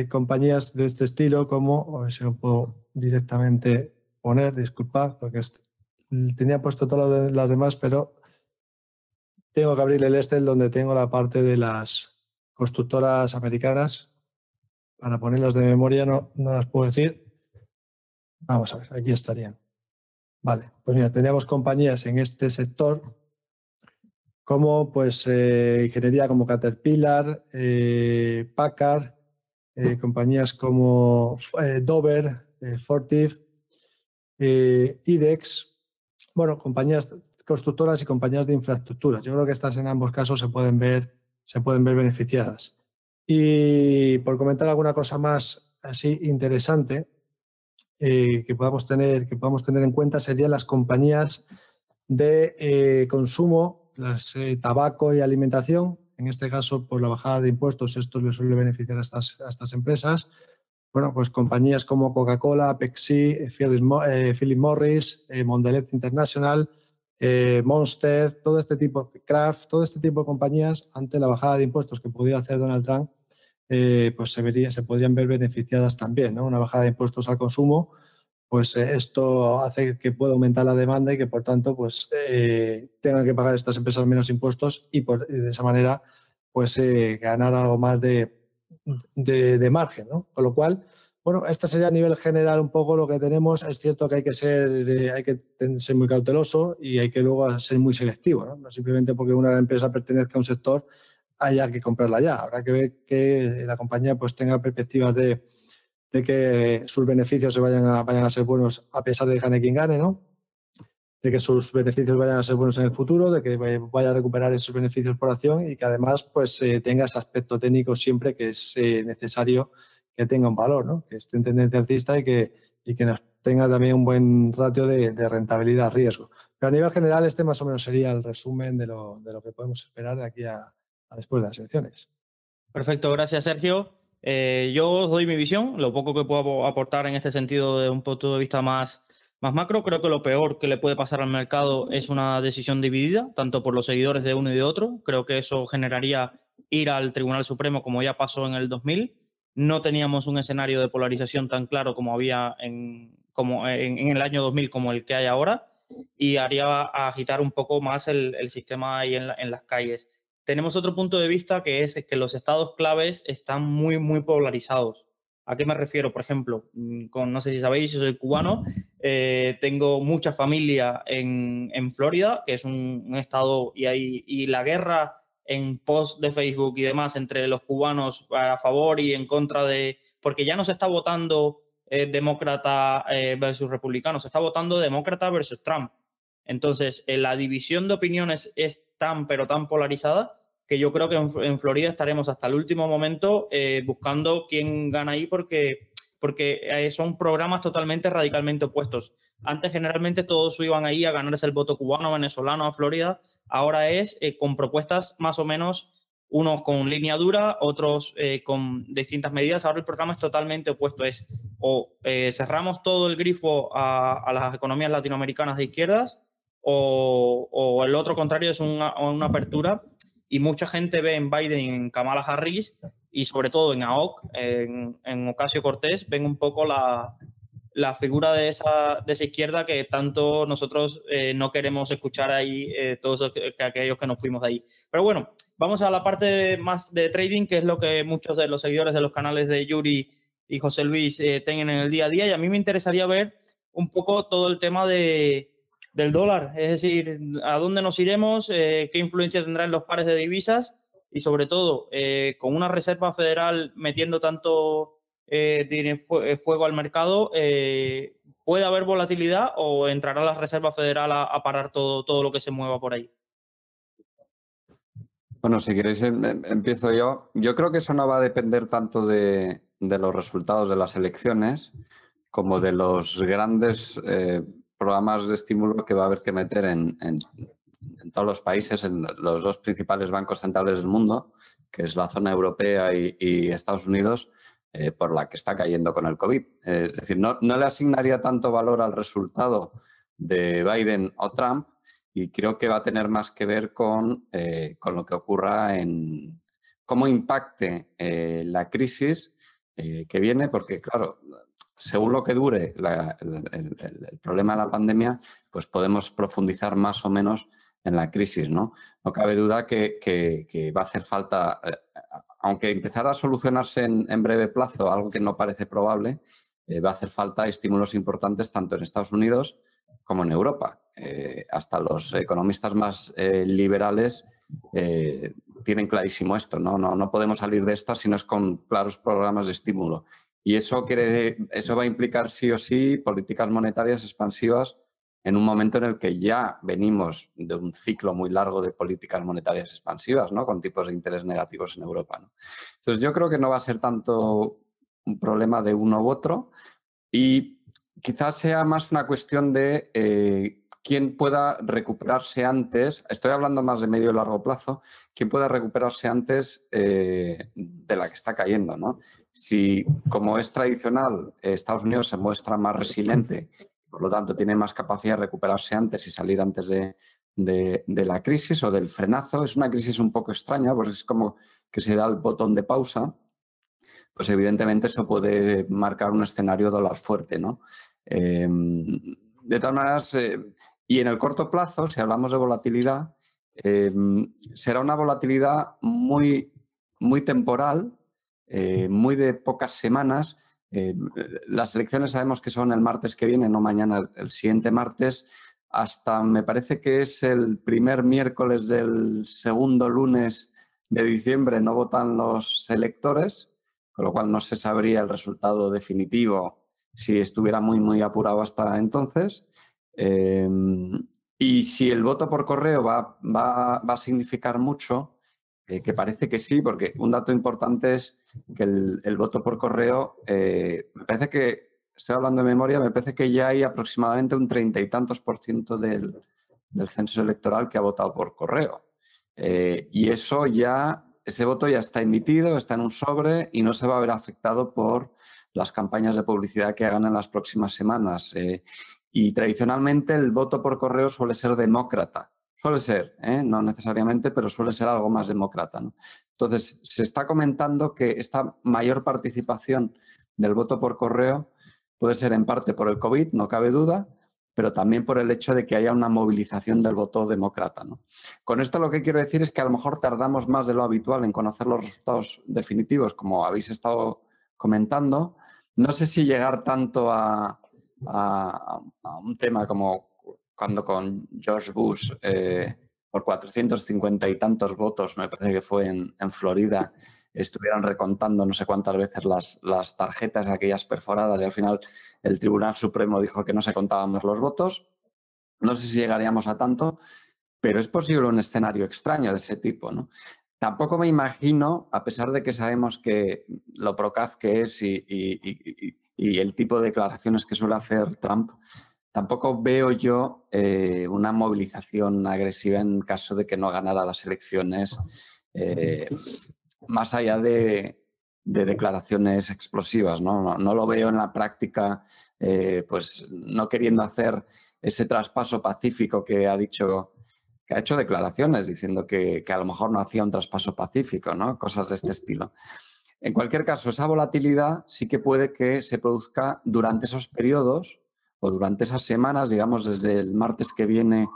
compañías de este estilo como, a ver si lo puedo directamente poner, disculpad, porque tenía puesto todas las demás, pero tengo que abrir el Excel donde tengo la parte de las constructoras americanas. Para ponerlas de memoria no, no las puedo decir. Vamos a ver, aquí estarían. Vale, pues mira, teníamos compañías en este sector como pues eh, ingeniería como Caterpillar, eh, Packard, eh, compañías como Dover, Fortive, IDEX, bueno, compañías constructoras y compañías de infraestructuras. Yo creo que estas en ambos casos se pueden ver, se pueden ver beneficiadas. Y por comentar alguna cosa más así interesante eh, que, podamos tener, que podamos tener en cuenta serían las compañías de eh, consumo, las eh, tabaco y alimentación. En este caso, por la bajada de impuestos, esto le suele beneficiar a estas, a estas empresas. Bueno, pues compañías como Coca-Cola, Pepsi, Philip Morris, Mondelez International, eh, Monster, todo este tipo, Kraft, todo este tipo de compañías, ante la bajada de impuestos que pudiera hacer Donald Trump, eh, pues se, vería, se podrían ver beneficiadas también. ¿no? Una bajada de impuestos al consumo, pues eh, esto hace que pueda aumentar la demanda y que por tanto pues tengan que pagar estas empresas menos impuestos y, por, de esa manera pues ganar algo más de, de, de margen. ¿no? Con lo cual, bueno, este sería a nivel general un poco lo que tenemos. Es cierto que hay que ser, eh, hay que ser muy cauteloso y hay que luego ser muy selectivo, ¿no? simplemente porque una empresa pertenezca a un sector haya que comprarla ya. Habrá que ver que la compañía pues tenga perspectivas de, que sus beneficios se vayan a, vayan a ser buenos a pesar de que gane quien gane, ¿no? de que sus beneficios vayan a ser buenos en el futuro, de que vaya a recuperar esos beneficios por acción y que además pues eh, tenga ese aspecto técnico siempre que es eh, necesario que tenga un valor, ¿no? que esté en tendencia alcista y que, y que nos tenga también un buen ratio de, rentabilidad-riesgo. Pero a nivel general, este más o menos sería el resumen de lo, de lo que podemos esperar de aquí a, después de las elecciones. Perfecto, gracias Sergio. Eh, yo os doy mi visión, lo poco que puedo aportar en este sentido de un punto de vista más, más macro. Creo que lo peor que le puede pasar al mercado es una decisión dividida, tanto por los seguidores de uno y de otro. Creo que eso generaría ir al Tribunal Supremo como ya pasó en el 2000 no teníamos un escenario de polarización tan claro como había en, como en, el año 2000 como el que hay ahora y haría agitar un poco más el, sistema ahí en, las calles. Tenemos otro punto de vista que es que los estados claves están muy, muy polarizados. ¿A qué me refiero? Por ejemplo, mm, con, no sé si sabéis, yo soy cubano, eh, tengo mucha familia en, Florida, que es un, estado, y, hay, y la guerra en post de Facebook y demás entre los cubanos a favor y en contra de, porque ya no se está votando eh, demócrata eh, versus republicano, se está votando demócrata versus Trump. Entonces, eh, la división de opiniones es tan, pero tan polarizada que yo creo que en, Florida estaremos hasta el último momento buscando quién gana ahí porque, porque son programas totalmente radicalmente opuestos. Antes generalmente todos iban ahí a ganarse el voto cubano, venezolano a Florida ahora es eh, con propuestas más o menos, unos con línea dura, otros eh, con distintas medidas. Ahora el programa es totalmente opuesto, es o eh, cerramos todo el grifo a, las economías latinoamericanas de izquierdas o, el otro contrario es una, apertura y mucha gente ve en Biden en Kamala Harris y sobre todo en AOC, en, en Ocasio Cortés, ven un poco la, la figura de esa, de esa izquierda que tanto nosotros eh, no queremos escuchar ahí, eh, todos aquellos que nos fuimos de ahí. Pero bueno, vamos a la parte más de trading, que es lo que muchos de los seguidores de los canales de Yuri y José Luis eh, tienen en el día a día. Y a mí me interesaría ver un poco todo el tema de, del dólar, es decir, a dónde nos iremos, qué influencia tendrá en los pares de divisas y sobre todo con una Reserva Federal metiendo tanto eh, tiene eh, fuego al mercado, eh, ¿puede haber volatilidad o entrará la Reserva Federal a, parar todo, todo lo que se mueva por ahí? Bueno, si queréis em, em, empiezo yo. Yo creo que eso no va a depender tanto de, los resultados de las elecciones como de los grandes programas de estímulo que va a haber que meter en, todos los países, en los dos principales bancos centrales del mundo, que es la zona europea y Estados Unidos, eh, por la que está cayendo con el COVID. es decir, no, le asignaría tanto valor al resultado de Biden o Trump y creo que va a tener más que ver con, eh, con lo que ocurra en cómo impacte eh, la crisis que viene, porque claro, según lo que dure el, problema de la pandemia, pues podemos profundizar más o menos en la crisis, ¿no? No cabe duda que va a hacer falta aunque empezara a solucionarse en, breve plazo, algo que no parece probable, eh, va a hacer falta estímulos importantes tanto en Estados Unidos como en Europa. Eh, hasta los economistas más eh, liberales tienen clarísimo esto, ¿no? ¿no? No podemos salir de esta si no es con claros programas de estímulo. Y eso, quiere, eso va a implicar sí o sí políticas monetarias expansivas en un momento en el que ya venimos de un ciclo muy largo de políticas monetarias expansivas, ¿no? Con tipos de interés negativos en Europa. Entonces, yo creo que no va a ser tanto un problema de uno u otro y quizás sea más una cuestión de eh, quién pueda recuperarse antes, estoy hablando más de medio y largo plazo, quién pueda recuperarse antes eh, de la que está cayendo. ¿no? Si, como es tradicional, Estados Unidos se muestra más resiliente por lo tanto, tiene más capacidad de recuperarse antes y salir antes de, la crisis o del frenazo. Es una crisis un poco extraña, pues es como que se da el botón de pausa. Pues evidentemente eso puede marcar un escenario dólar fuerte, ¿no? Em, de todas maneras, eh, y en el corto plazo, si hablamos de volatilidad, em, será una volatilidad muy, muy temporal, eh, muy de pocas semanas, eh, las elecciones sabemos que son el martes que viene, no mañana, el siguiente martes, hasta me parece que es el primer miércoles del segundo lunes de diciembre, no votan los electores, con lo cual no se sabría el resultado definitivo si estuviera muy, muy apurado hasta entonces. Em, y si el voto por correo va, va, va a significar mucho, que parece que sí, porque un dato importante es que el, voto por correo, eh, me parece que, estoy hablando de memoria, me parece que ya hay aproximadamente un treinta y tantos por ciento del, censo electoral que ha votado por correo. Eh, y eso ya, ese voto ya está emitido, está en un sobre y no se va a ver afectado por las campañas de publicidad que hagan en las próximas semanas. Eh, y tradicionalmente el voto por correo suele ser demócrata. Suele ser, no necesariamente, pero suele ser algo más demócrata. Entonces, se está comentando que esta mayor participación del voto por correo puede ser en parte por el COVID, no cabe duda, pero también por el hecho de que haya una movilización del voto demócrata. Con esto lo que quiero decir es que a lo mejor tardamos más de lo habitual en conocer los resultados definitivos, como habéis estado comentando. No sé si llegar tanto a un tema como cuando con George Bush, eh, por 450 y tantos votos, me parece que fue en, Florida, estuvieran recontando no sé cuántas veces las, las, tarjetas aquellas perforadas y al final el Tribunal Supremo dijo que no se contaban más los votos. No sé si llegaríamos a tanto, pero es posible un escenario extraño de ese tipo, ¿no? Tampoco me imagino, a pesar de que sabemos que lo procaz que es y, y el tipo de declaraciones que suele hacer Trump, Tampoco veo yo eh, una movilización agresiva en caso de que no ganara las elecciones, eh, más allá de, declaraciones explosivas. ¿no? lo veo en la práctica, eh, pues no queriendo hacer ese traspaso pacífico que ha dicho, que ha hecho declaraciones diciendo que, que a lo mejor no hacía un traspaso pacífico, ¿no? cosas de este estilo. En cualquier caso, esa volatilidad sí que puede que se produzca durante esos periodos o durante esas semanas, digamos desde el martes que viene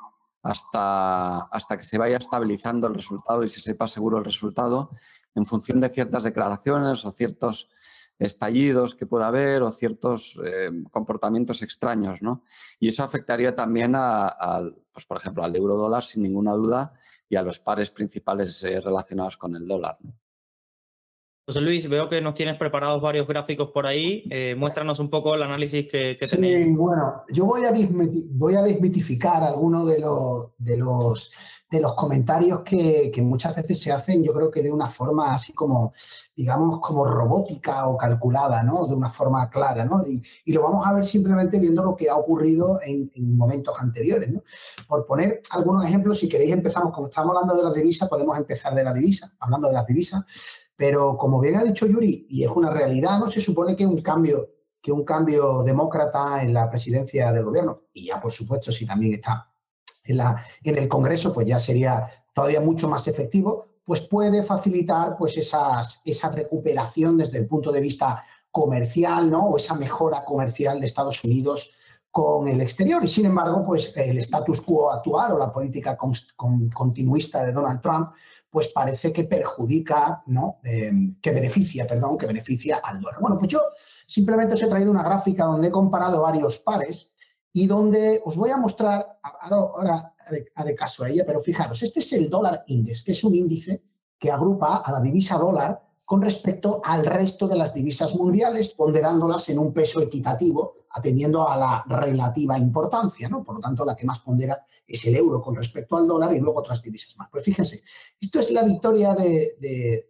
hasta, hasta que se vaya estabilizando el resultado y se sepa seguro el resultado, en función de ciertas declaraciones o ciertos estallidos que pueda haber o ciertos eh, comportamientos extraños, ¿no? Y eso afectaría también al, pues por ejemplo, al euro dólar sin ninguna duda y a los pares principales eh, relacionados con el dólar. José Luis, veo que nos tienes preparados varios gráficos por ahí. Eh, muéstranos un poco el análisis que, que sí, bueno, yo voy a, voy a desmitificar algunos de los, de los, de los comentarios que, muchas veces se hacen, yo creo que de una forma así como, digamos, como robótica o calculada, ¿no? De una forma clara, ¿no? Y, lo vamos a ver simplemente viendo lo que ha ocurrido en, en, momentos anteriores, ¿no? Por poner algunos ejemplos, si queréis empezamos, como estamos hablando de la divisa, podemos empezar de la divisa, hablando de las divisas. Pero como bien ha dicho Yuri, y es una realidad, no se supone que un cambio, que un cambio demócrata en la presidencia del gobierno, y ya por supuesto si también está en, la, en el Congreso, pues ya sería todavía mucho más efectivo, pues puede facilitar pues esas, esa recuperación desde el punto de vista comercial, ¿no? O esa mejora comercial de Estados Unidos con el exterior. Y sin embargo, pues el status quo actual o la política continuista de Donald Trump, pues parece que perjudica, ¿no? Em, que beneficia, perdón, que beneficia al dólar. Bueno, pues yo simplemente os he traído una gráfica donde he comparado varios pares y donde os voy a mostrar, ahora, haré caso a ella, pero fijaros, este es el dólar index, que es un índice que agrupa a la divisa dólar con respecto al resto de las divisas mundiales, ponderándolas en un peso equitativo atendiendo a la relativa importancia, ¿no? Por lo tanto, la que más pondera es el euro con respecto al dólar y luego otras divisas más. Pues fíjense, esto es la victoria de,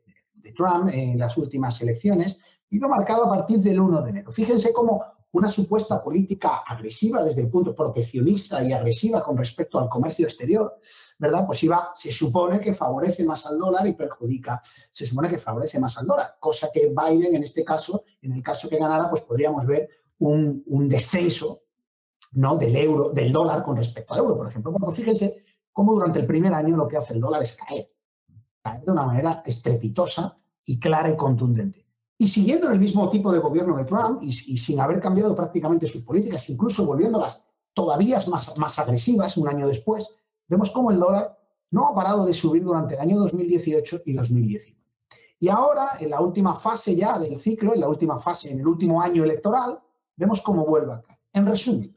Trump en las últimas elecciones y lo marcado a partir del 1 de enero. Fíjense cómo una supuesta política agresiva desde el punto proteccionista y agresiva con respecto al comercio exterior, ¿verdad? Pues iba, se supone que favorece más al dólar y perjudica, se supone que favorece más al dólar, cosa que Biden en este caso, en el caso que ganara, pues podríamos ver un, descenso ¿no? del euro, del dólar con respecto al euro, por ejemplo. Bueno, fíjense cómo durante el primer año lo que hace el dólar es caer, caer de una manera estrepitosa y clara y contundente. Y siguiendo el mismo tipo de gobierno de Trump y, sin haber cambiado prácticamente sus políticas, incluso volviéndolas todavía más, más agresivas un año después, vemos cómo el dólar no ha parado de subir durante el año 2018 y 2019. Y ahora, en la última fase ya del ciclo, en la última fase, en el último año electoral, vemos cómo vuelve acá. En resumen,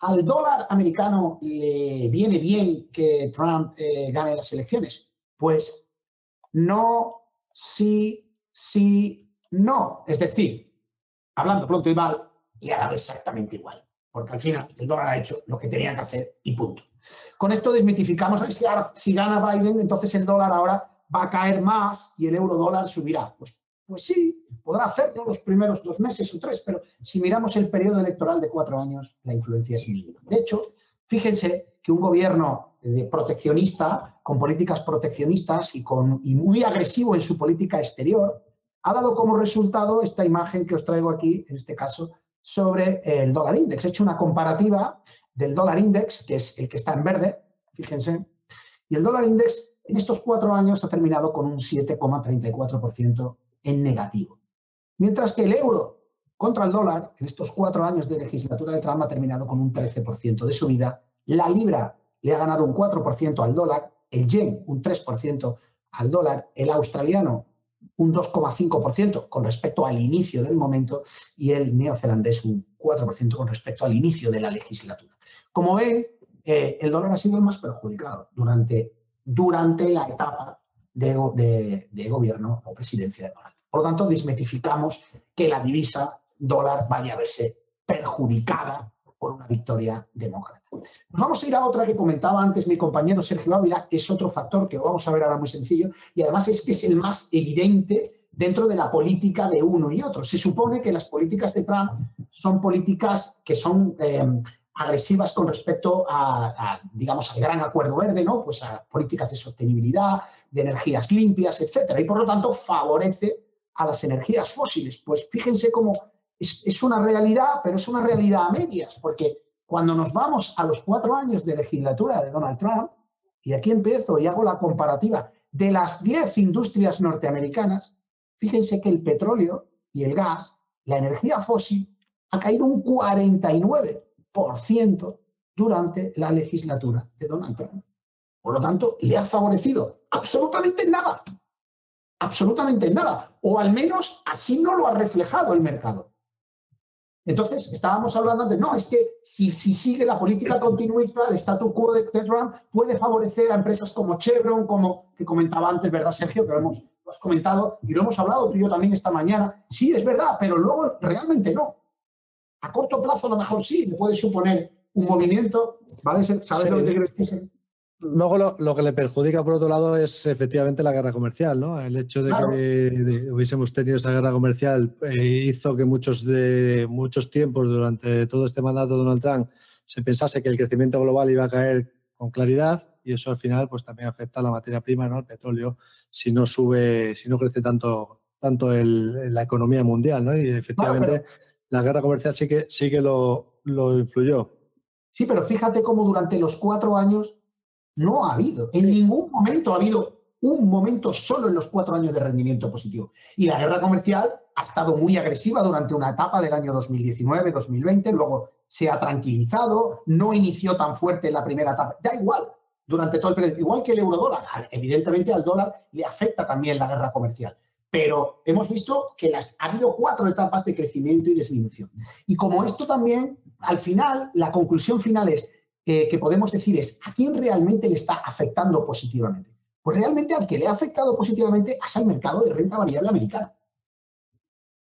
¿al dólar americano le viene bien que Trump eh, gane las elecciones? Pues no, sí, sí, no. Es decir, hablando pronto y mal, le ha dado exactamente igual. Porque al final el dólar ha hecho lo que tenía que hacer y punto. Con esto desmitificamos, si, si gana Biden, entonces el dólar ahora va a caer más y el euro dólar subirá. Pues, pues sí, podrá hacerlo los primeros dos meses o tres, pero si miramos el periodo electoral de cuatro años, la influencia es mínima. De hecho, fíjense que un gobierno de proteccionista, con políticas proteccionistas y, con, y muy agresivo en su política exterior, ha dado como resultado esta imagen que os traigo aquí, en este caso, sobre el dólar index. He hecho una comparativa del dólar index, que es el que está en verde, fíjense, y el dólar index en estos cuatro años ha terminado con un 7,34% en negativo. Mientras que el euro contra el dólar, en estos cuatro años de legislatura de Trump, ha terminado con un 13% de subida. La libra le ha ganado un 4% al dólar, el yen un 3% al dólar, el australiano un 2,5% con respecto al inicio del momento y el neozelandés un 4% con respecto al inicio de la legislatura. Como ven, eh, el dólar ha sido el más perjudicado durante, durante la etapa de, gobierno o presidencia de Donald. Por lo tanto, desmetificamos que la divisa dólar vaya a verse perjudicada por una victoria demócrata. Nos vamos a ir a otra que comentaba antes mi compañero Sergio Ávila, que es otro factor que vamos a ver ahora muy sencillo, y además es que es el más evidente dentro de la política de uno y otro. Se supone que las políticas de Trump son políticas que son eh, agresivas con respecto a, digamos, al gran acuerdo verde, ¿no? Pues a políticas de sostenibilidad, de energías limpias, etcétera, y por lo tanto favorece a las energías fósiles. Pues fíjense cómo es, una realidad, pero es una realidad a medias, porque cuando nos vamos a los cuatro años de legislatura de Donald Trump, y aquí empiezo y hago la comparativa de las diez industrias norteamericanas, fíjense que el petróleo y el gas, la energía fósil, ha caído un 49% durante la legislatura de Donald Trump. Por lo tanto, le ha favorecido absolutamente nada, absolutamente nada, o al menos así no lo ha reflejado el mercado. Entonces, estábamos hablando de, no, es que si, sigue la política continuista, el statu quo de Trump puede favorecer a empresas como Chevron, como que comentaba antes, ¿verdad, Sergio? Que lo hemos comentado y lo hemos hablado tú y yo también esta mañana. Sí, es verdad, pero luego realmente no. A corto plazo a lo mejor sí, le puede suponer un movimiento, ¿vale? ¿Sabes lo que quiero decir? Luego lo, que le perjudica, por otro lado, es efectivamente la guerra comercial, ¿no? El hecho de que hubiésemos tenido esa guerra comercial eh, hizo que muchos, de, muchos tiempos durante todo este mandato de Donald Trump se pensase que el crecimiento global iba a caer con claridad y eso al final pues también afecta a la materia prima, ¿no? Al petróleo, si no sube, si no crece tanto, tanto la economía mundial, ¿no? Y efectivamente la guerra comercial sí que, sí que lo, lo influyó. Sí, pero fíjate cómo durante los cuatro años no ha habido. En ningún momento ha habido un momento solo en los cuatro años de rendimiento positivo. Y la guerra comercial ha estado muy agresiva durante una etapa del año 2019-2020, luego se ha tranquilizado, no inició tan fuerte en la primera etapa. Da igual, durante todo el periodo, igual que el euro dólar. Evidentemente al dólar le afecta también la guerra comercial. Pero hemos visto que las, ha habido cuatro etapas de crecimiento y disminución. Y como esto también, al final, la conclusión final es, eh, que podemos decir es a quién realmente le está afectando positivamente. Pues realmente al que le ha afectado positivamente es al mercado de renta variable americano.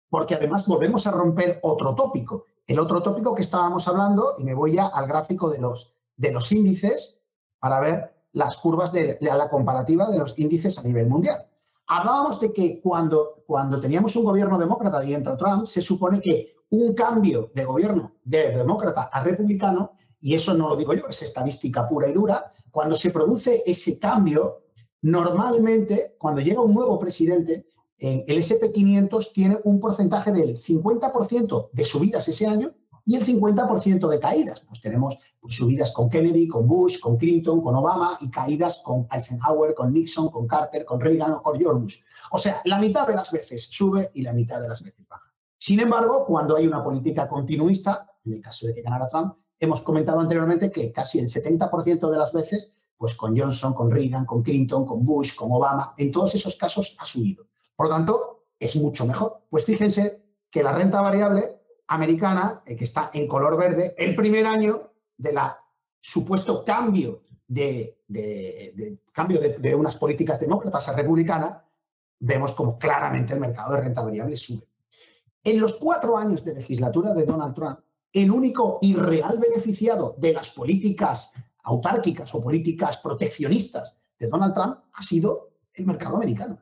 Porque además volvemos a romper otro tópico. El otro tópico que estábamos hablando, y me voy ya al gráfico de los, de los índices para ver las curvas de, la comparativa de los índices a nivel mundial. Hablábamos de que cuando, cuando teníamos un gobierno demócrata y entra Trump, se supone que un cambio de gobierno de demócrata a republicano y eso no lo digo yo, es estadística pura y dura, cuando se produce ese cambio, normalmente cuando llega un nuevo presidente, el SP500 tiene un porcentaje del 50% de subidas ese año y el 50% de caídas. Pues tenemos pues, subidas con Kennedy, con Bush, con Clinton, con Obama y caídas con Eisenhower, con Nixon, con Carter, con Reagan o con George Bush. O sea, la mitad de las veces sube y la mitad de las veces baja. Sin embargo, cuando hay una política continuista, en el caso de que ganara Trump, hemos comentado anteriormente que casi el 70% de las veces, pues con Johnson, con Reagan, con Clinton, con Bush, con Obama, en todos esos casos ha subido. Por lo tanto, es mucho mejor. Pues fíjense que la renta variable americana, eh, que está en color verde, el primer año de la supuesto cambio de, cambio de, unas políticas demócratas a republicanas, vemos como claramente el mercado de renta variable sube. En los cuatro años de legislatura de Donald Trump, el único y real beneficiado de las políticas autárquicas o políticas proteccionistas de Donald Trump ha sido el mercado americano.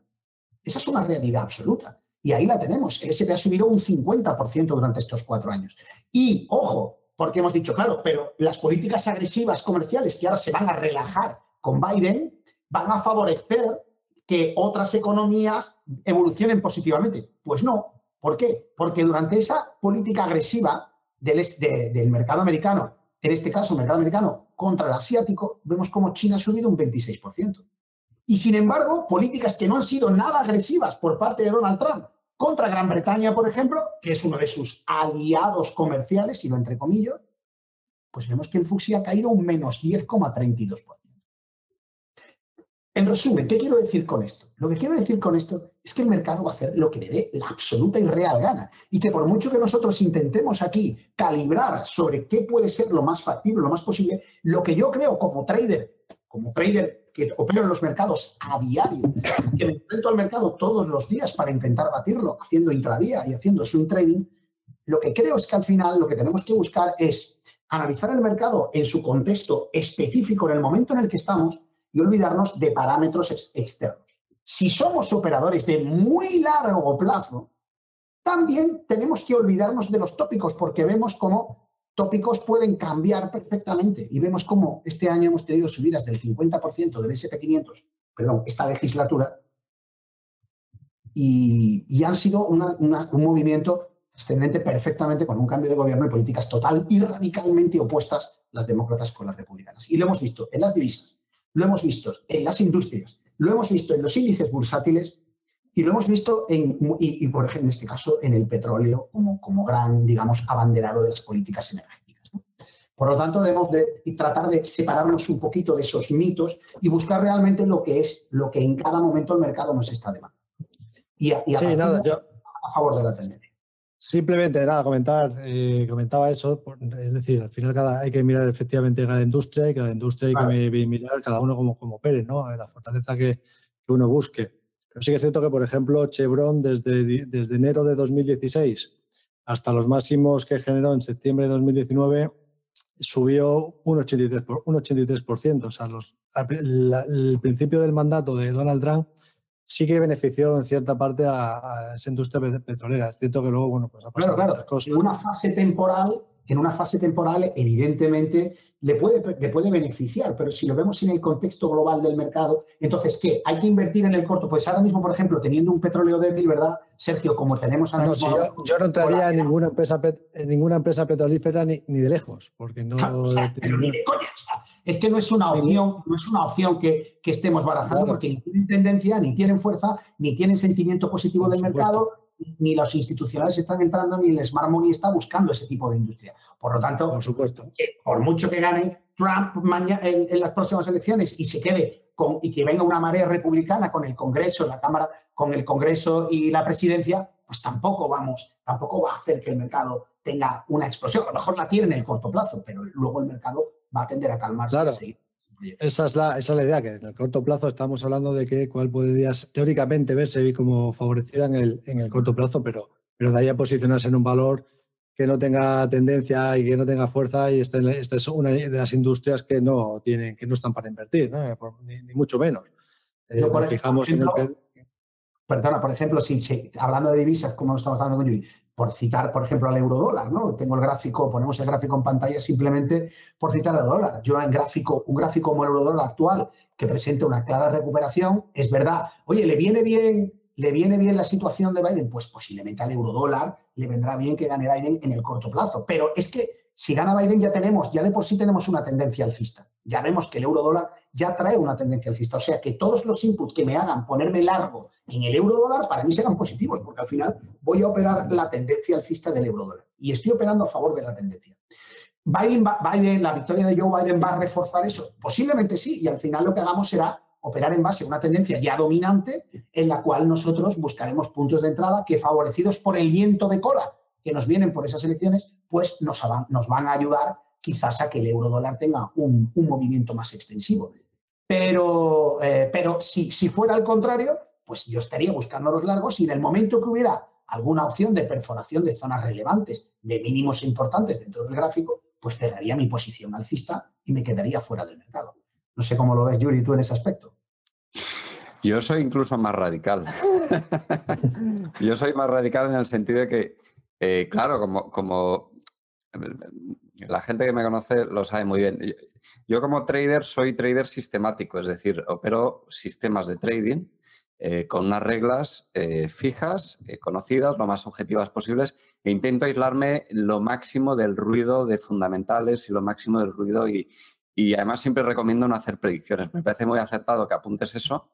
Esa es una realidad absoluta. Y ahí la tenemos. El SP ha subido un 50% durante estos cuatro años. Y, ojo, porque hemos dicho, claro, pero las políticas agresivas comerciales que ahora se van a relajar con Biden van a favorecer que otras economías evolucionen positivamente. Pues no. ¿Por qué? Porque durante esa política agresiva del, mercado americano, en este caso el mercado americano contra el asiático, vemos como China ha subido un 26%. Y sin embargo, políticas que no han sido nada agresivas por parte de Donald Trump contra Gran Bretaña, por ejemplo, que es uno de sus aliados comerciales, si lo entrecomillo, pues vemos que el Fuxi ha caído un menos 10,32%. En resumen, ¿qué quiero decir con esto? Lo que quiero decir con esto es que el mercado va a hacer lo que le dé la absoluta y real gana. Y que por mucho que nosotros intentemos aquí calibrar sobre qué puede ser lo más factible, lo más posible, lo que yo creo como trader, como trader que opero en los mercados a diario, que me enfrento al mercado todos los días para intentar batirlo, haciendo intradía y haciendo swing trading, lo que creo es que al final lo que tenemos que buscar es analizar el mercado en su contexto específico, en el momento en el que estamos, y olvidarnos de parámetros externos. Si somos operadores de muy largo plazo, también tenemos que olvidarnos de los tópicos porque vemos cómo tópicos pueden cambiar perfectamente y vemos cómo este año hemos tenido subidas del 50% del SP500, perdón, esta legislatura, y, han sido un movimiento ascendente perfectamente con un cambio de gobierno y políticas total y radicalmente opuestas las demócratas con las republicanas. Y lo hemos visto en las divisas, lo hemos visto en las industrias, lo hemos visto en los índices bursátiles y lo hemos visto, en, y, por ejemplo, en este caso, en el petróleo como, como gran, digamos, abanderado de las políticas energéticas. Por lo tanto, debemos de tratar de separarnos un poquito de esos mitos y buscar realmente lo que es lo que en cada momento el mercado nos está demandando. Y, a, sí, nada, yo... a favor de la tendencia. Simplemente, nada, comentar, eh, comentaba eso, es decir, al final cada, hay que mirar efectivamente cada industria y cada industria hay que mirar cada uno como, como opere, ¿no? La fortaleza que, uno busque. Pero sí que es cierto que, por ejemplo, Chevron desde, desde enero de 2016 hasta los máximos que generó en septiembre de 2019 subió un 83%. Un 83%. O sea, los, el principio del mandato de Donald Trump sí que benefició en cierta parte a, esa industria petrolera. Es cierto que luego, bueno, pues ha pasado claro, cosas. En una fase temporal, en una fase temporal, evidentemente, le puede, le puede beneficiar, pero si lo vemos en el contexto global del mercado, entonces, ¿qué? Hay que invertir en el corto. Pues ahora mismo, por ejemplo, teniendo un petróleo débil, ¿verdad, Sergio? Como tenemos ahora mismo. yo, no entraría en ninguna empresa, en ninguna empresa petrolífera ni, de lejos, porque no. ni de coña, es que no es una opción, no es una opción que, estemos barajando porque ni tienen tendencia, ni tienen fuerza, ni tienen sentimiento positivo del mercado, ni los institucionales están entrando, ni el Smart Money está buscando ese tipo de industria. Por lo tanto, por, supuesto. Por mucho que gane Trump en, las próximas elecciones y se quede con, y que venga una marea republicana con el Congreso, la Cámara, con el Congreso y la presidencia, pues tampoco vamos, tampoco va a hacer que el mercado tenga una explosión. A lo mejor la tiene en el corto plazo, pero luego el mercado va a tender a calmarse. Claro. Esa es, la, esa es la idea, que en el corto plazo estamos hablando de que cuál podría teóricamente verse como favorecida en el, en el corto plazo, pero, pero de ahí a posicionarse en un valor que no tenga tendencia y que no tenga fuerza y esta, esta es una de las industrias que no tienen, que no están para invertir, ni, mucho menos. Eh, fijamos en el... Perdona, por ejemplo, si, hablando de divisas, como estamos hablando con Yuri, por citar, por ejemplo, al euro dólar, ¿no? Tengo el gráfico, ponemos el gráfico en pantalla simplemente por citar al dólar. Yo en gráfico, un gráfico como el euro dólar actual que presenta una clara recuperación, es verdad, oye, ¿le viene bien, le viene bien la situación de Biden? Pues posiblemente al euro dólar le vendrá bien que gane Biden en el corto plazo. Pero es que si gana Biden ya tenemos, ya de por sí tenemos una tendencia alcista. Ya vemos que el euro dólar ya trae una tendencia alcista. O sea que todos los inputs que me hagan ponerme largo en el euro dólar para mí serán positivos, porque al final voy a operar la tendencia alcista del euro dólar. Y estoy operando a favor de la tendencia. Biden, Biden, la victoria de Joe Biden va a reforzar eso. Posiblemente sí, y al final lo que hagamos será operar en base a una tendencia ya dominante en la cual nosotros buscaremos puntos de entrada que favorecidos por el viento de cola que nos vienen por esas elecciones, pues nos, nos van a ayudar quizás a que el euro dólar tenga un, movimiento más extensivo. Pero, eh, pero si, si fuera al contrario, pues yo estaría buscando los largos y en el momento que hubiera alguna opción de perforación de zonas relevantes, de mínimos importantes dentro del gráfico, pues cerraría mi posición alcista y me quedaría fuera del mercado. No sé cómo lo ves, Yuri, tú en ese aspecto. Yo soy incluso más radical. Yo soy más radical en el sentido de que, eh, claro, como, como la gente que me conoce lo sabe muy bien. Yo como trader soy trader sistemático, es decir, opero sistemas de trading eh, con unas reglas eh, fijas, eh, conocidas, lo más objetivas posibles, e intento aislarme lo máximo del ruido de fundamentales y lo máximo del ruido y, y además siempre recomiendo no hacer predicciones. Me parece muy acertado que apuntes eso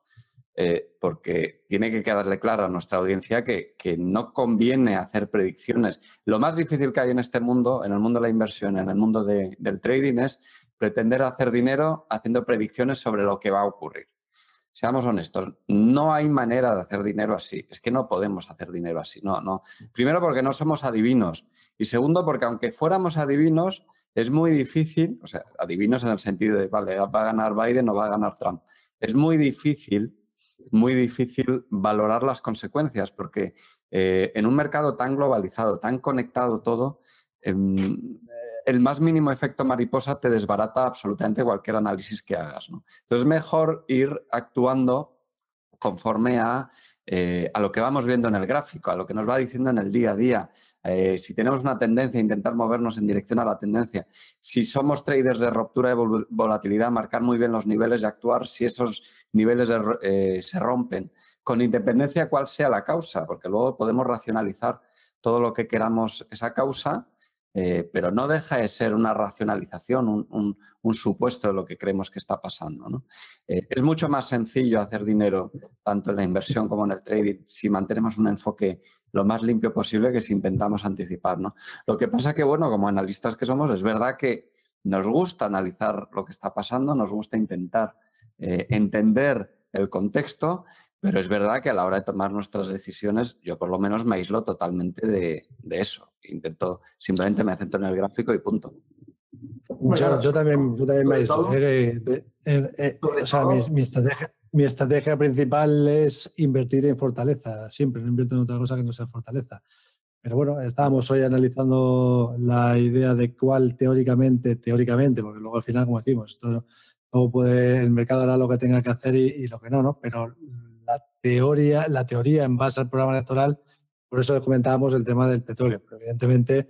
eh, porque tiene que quedarle claro a nuestra audiencia que, no conviene hacer predicciones. Lo más difícil que hay en este mundo, en el mundo de la inversión, en el mundo del trading, es pretender hacer dinero haciendo predicciones sobre lo que va a ocurrir. Seamos honestos, no hay manera de hacer dinero así. Es que no podemos hacer dinero así. No, no. Primero porque no somos adivinos. Y segundo porque aunque fuéramos adivinos, es muy difícil, o sea, adivinos en el sentido de, vale, va a ganar Biden o va a ganar Trump. Es muy difícil muy difícil valorar las consecuencias, porque eh, en un mercado tan globalizado, tan conectado todo, em, el más mínimo efecto mariposa te desbarata absolutamente cualquier análisis que hagas. Entonces es mejor ir actuando conforme a, eh, a, lo que vamos viendo en el gráfico, a lo que nos va diciendo en el día a día. Eh, si tenemos una tendencia, intentar movernos en dirección a la tendencia. Si somos traders de ruptura de volatilidad, marcar muy bien los niveles y actuar si esos niveles eh, se rompen, con independencia cuál sea la causa, porque luego podemos racionalizar todo lo que queramos esa causa eh, pero no deja de ser una racionalización, un, supuesto de lo que creemos que está pasando. Eh, es mucho más sencillo hacer dinero tanto en la inversión como en el trading si mantenemos un enfoque lo más limpio posible que si intentamos anticipar. Lo que pasa que, bueno, como analistas que somos, es verdad que nos gusta analizar lo que está pasando, nos gusta intentar eh, entender el contexto, pero es verdad que a la hora de tomar nuestras decisiones, yo por lo menos me aíslo totalmente de, eso. Intento, simplemente me centro en el gráfico y punto. Yo, también, me aíslo. Eh, eh, eh, o sea, mi, estrategia, mi estrategia principal es invertir en fortaleza. Siempre no invierto en otra cosa que no sea fortaleza. Pero bueno, estábamos hoy analizando la idea de cuál teóricamente, teóricamente, porque luego al final, como decimos, todo, puede, el mercado hará lo que tenga que hacer y, y lo que no, ¿no? Pero la teoría, la teoría en base al programa electoral, por eso comentábamos el tema del petróleo. Pero evidentemente,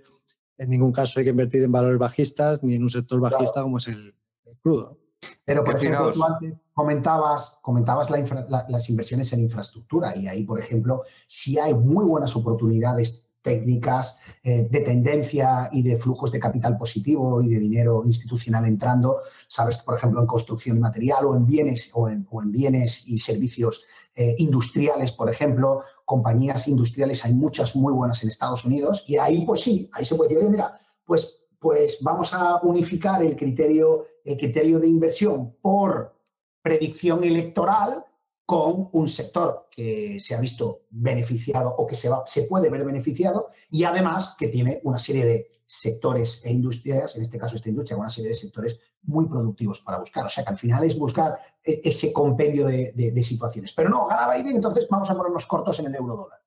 en ningún caso hay que invertir en valores bajistas ni en un sector bajista como es el, crudo. Pero, por ejemplo, tú antes comentabas, comentabas las inversiones en infraestructura y ahí, por ejemplo, si hay muy buenas oportunidades técnicas eh, de tendencia y de flujos de capital positivo y de dinero institucional entrando, sabes, por ejemplo, en construcción y material o en bienes o en, bienes y servicios eh, industriales, por ejemplo, compañías industriales, hay muchas muy buenas en Estados Unidos y ahí, pues sí, ahí se puede decir, mira, pues, pues vamos a unificar el criterio, el criterio de inversión por predicción electoral con un sector que se ha visto beneficiado o que se, va, se puede ver beneficiado y además que tiene una serie de sectores e industrias, en este caso esta industria, una serie de sectores muy productivos para buscar. O sea que al final es buscar e, ese compendio de, situaciones. Pero no, gana Biden, entonces vamos a ponernos cortos en el euro dólar.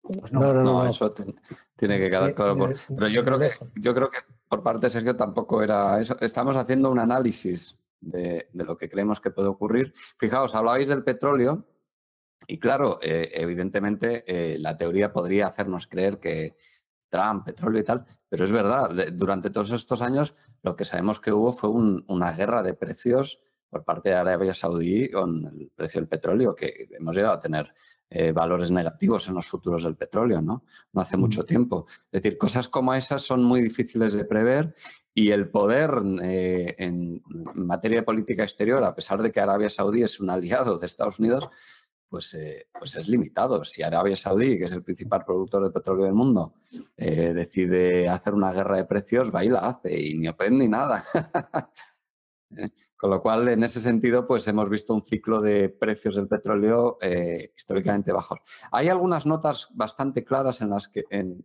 Pues no. No, no, eso tiene que quedar eh, claro. Eh, pero yo creo, que, yo creo que por parte de Sergio tampoco era eso. Estamos haciendo un análisis de, lo que creemos que puede ocurrir. Fijaos, hablabais del petróleo y claro, eh, evidentemente eh, la teoría podría hacernos creer que Trump, petróleo y tal, pero es verdad, durante todos estos años lo que sabemos que hubo fue una guerra de precios por parte de Arabia Saudí con el precio del petróleo, que hemos llegado a tener eh, valores negativos en los futuros del petróleo, ¿no? No hace mucho tiempo. Es decir, cosas como esas son muy difíciles de prever y el poder eh, en materia de política exterior, a pesar de que Arabia Saudí es un aliado de Estados Unidos, pues, eh, pues es limitado. Si Arabia Saudí, que es el principal productor de petróleo del mundo, eh, decide hacer una guerra de precios, va y la hace, y ni OPEP ni nada. Con lo cual, en ese sentido, pues hemos visto un ciclo de precios del petróleo históricamente bajos. Hay algunas notas bastante claras en las que en,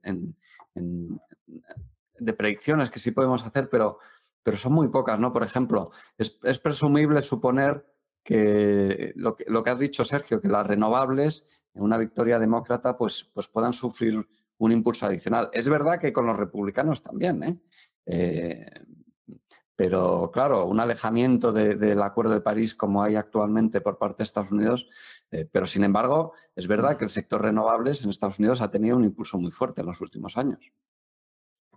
de predicciones que sí podemos hacer, pero, pero son muy pocas, ¿no? Por ejemplo, es, presumible suponer que lo, que lo, que has dicho, Sergio, que las renovables en una victoria demócrata pues, pues puedan sufrir un impulso adicional. Es verdad que con los republicanos también, ¿eh? eh Pero claro, un alejamiento del Acuerdo de París como hay actualmente por parte de Estados Unidos, eh, pero sin embargo es verdad que el sector renovables en Estados Unidos ha tenido un impulso muy fuerte en los últimos años.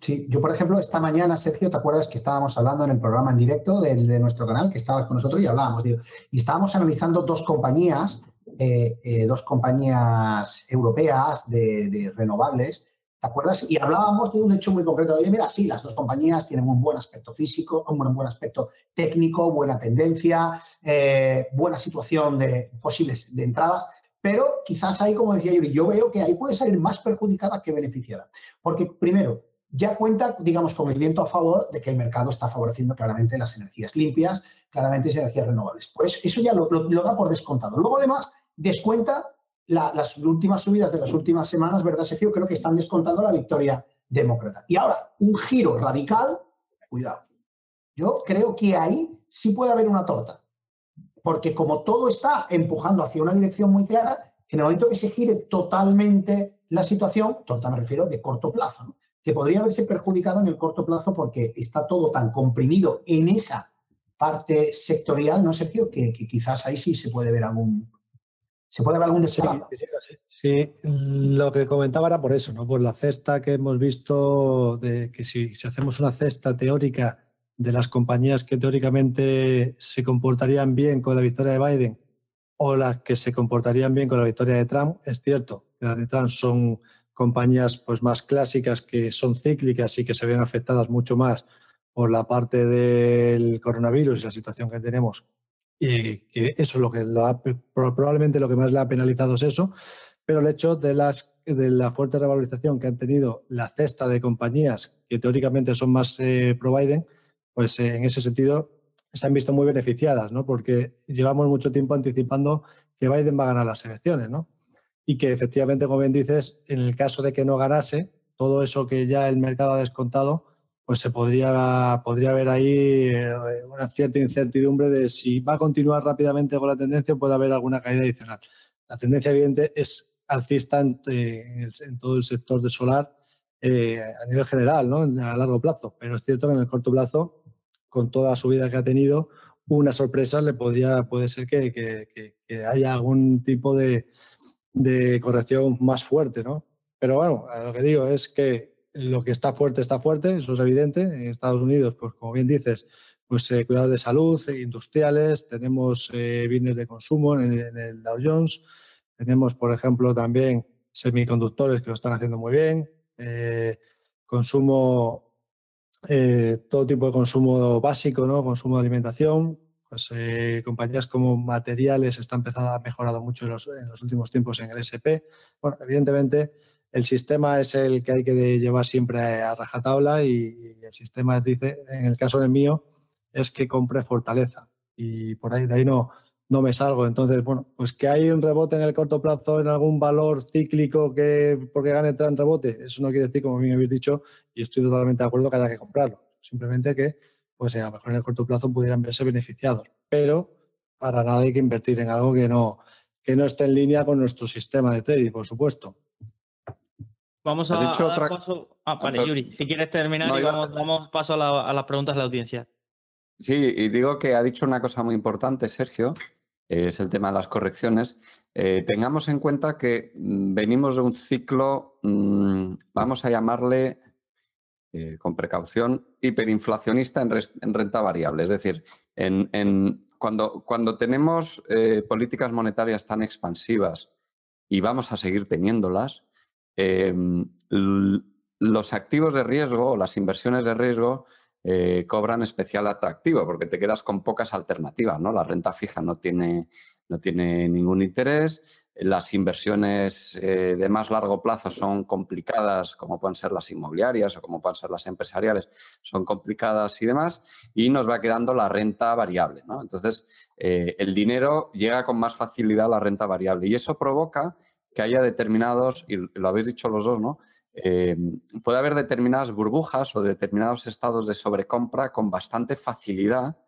Sí, yo por ejemplo, esta mañana, Sergio, ¿te acuerdas que estábamos hablando en el programa en directo de, de nuestro canal, que estabas con nosotros y hablábamos, y estábamos analizando dos compañías, eh, eh, dos compañías europeas de, renovables, ¿te acuerdas? Y hablábamos de un hecho muy concreto. Oye, mira, sí, las dos compañías tienen un buen aspecto físico, un buen, aspecto técnico, buena tendencia, eh, buena situación de posibles de entradas, pero quizás ahí, como decía Yuri, yo veo que ahí puede salir más perjudicada que beneficiada. Porque primero, ya cuenta, digamos, con el viento a favor de que el mercado está favoreciendo claramente las energías limpias, claramente las energías renovables. Pues eso ya lo, da por descontado. Luego, además, descuenta las últimas subidas de las últimas semanas, ¿verdad, Sergio? Creo que están descontando la victoria demócrata. Y ahora, un giro radical, cuidado. Yo creo que ahí sí puede haber una torta. Porque como todo está empujando hacia una dirección muy clara, en el momento que se gire totalmente la situación, torta me refiero de corto plazo, ¿no? que podría haberse perjudicado en el corto plazo porque está todo tan comprimido en esa parte sectorial, ¿no, Sergio? Que, que quizás ahí sí se puede ver algún, se puede ver algún sí, sí, lo que comentaba era por eso, ¿no? Por la cesta que hemos visto de que si, si, hacemos una cesta teórica de las compañías que teóricamente se comportarían bien con la victoria de Biden o las que se comportarían bien con la victoria de Trump, es cierto, las de Trump son compañías pues, más clásicas que son cíclicas y que se ven afectadas mucho más por la parte del coronavirus y la situación que tenemos. Y que eso es lo que probablemente lo que más le ha penalizado es eso, pero el hecho de, las, de la fuerte revalorización que han tenido la cesta de compañías que teóricamente son más eh, pro Biden, pues eh, en ese sentido se han visto muy beneficiadas, ¿no? Porque llevamos mucho tiempo anticipando que Biden va a ganar las elecciones, ¿no? y que efectivamente, como bien dices, en el caso de que no ganase, todo eso que ya el mercado ha descontado, pues se podría, podría haber ahí eh, una cierta incertidumbre de si va a continuar rápidamente con la tendencia o puede haber alguna caída adicional. La tendencia evidente es alcista en, eh, todo el sector de solar eh, a nivel general, ¿no? a largo plazo, pero es cierto que en el corto plazo, con toda la subida que ha tenido, una sorpresa le podría, puede ser que haya algún tipo de, de corrección más fuerte, ¿no? Pero bueno, lo que digo es que lo que está fuerte está fuerte, eso es evidente. En Estados Unidos, pues como bien dices, pues eh, cuidados de salud, eh, industriales, tenemos eh, bienes de consumo en el, Dow Jones, tenemos, por ejemplo, también semiconductores que lo están haciendo muy bien, consumo, todo tipo de consumo básico, ¿no? Consumo de alimentación, pues eh, compañías como materiales están empezando a mejorar mucho en los, últimos tiempos en el SP. Bueno, evidentemente el sistema es el que hay que llevar siempre a rajatabla y, el sistema dice, en el caso del mío, es que compre fortaleza y por ahí de ahí no, no me salgo. Entonces, bueno, pues que hay un rebote en el corto plazo en algún valor cíclico que porque gane en rebote, eso no quiere decir, como bien habéis dicho, y estoy totalmente de acuerdo que haya que comprarlo. Simplemente que pues a lo mejor en el corto plazo pudieran verse beneficiados. Pero para nada hay que invertir en algo que no, que no esté en línea con nuestro sistema de trading, por supuesto. Vamos a, dar paso. Ah, vale, Yuri, si quieres terminar y vamos, paso a, las preguntas de la audiencia. Sí, y digo que ha dicho una cosa muy importante, Sergio, es el tema de las correcciones. Eh, tengamos en cuenta que mm, venimos de un ciclo, mm, vamos a llamarle eh, con precaución, hiperinflacionista en, renta variable. Es decir, en, cuando, cuando, tenemos eh, políticas monetarias tan expansivas y vamos a seguir teniéndolas, em, los activos de riesgo o las inversiones de riesgo eh, cobran especial atractivo porque te quedas con pocas alternativas. ¿no? La renta fija no tiene, no tiene ningún interés, las inversiones eh, de más largo plazo son complicadas, como pueden ser las inmobiliarias o como pueden ser las empresariales, son complicadas y demás, y nos va quedando la renta variable. ¿no? Entonces, eh, el dinero llega con más facilidad a la renta variable y eso provoca que haya determinados, y lo habéis dicho los dos, ¿no? Eh, puede haber determinadas burbujas o determinados estados de sobrecompra con bastante facilidad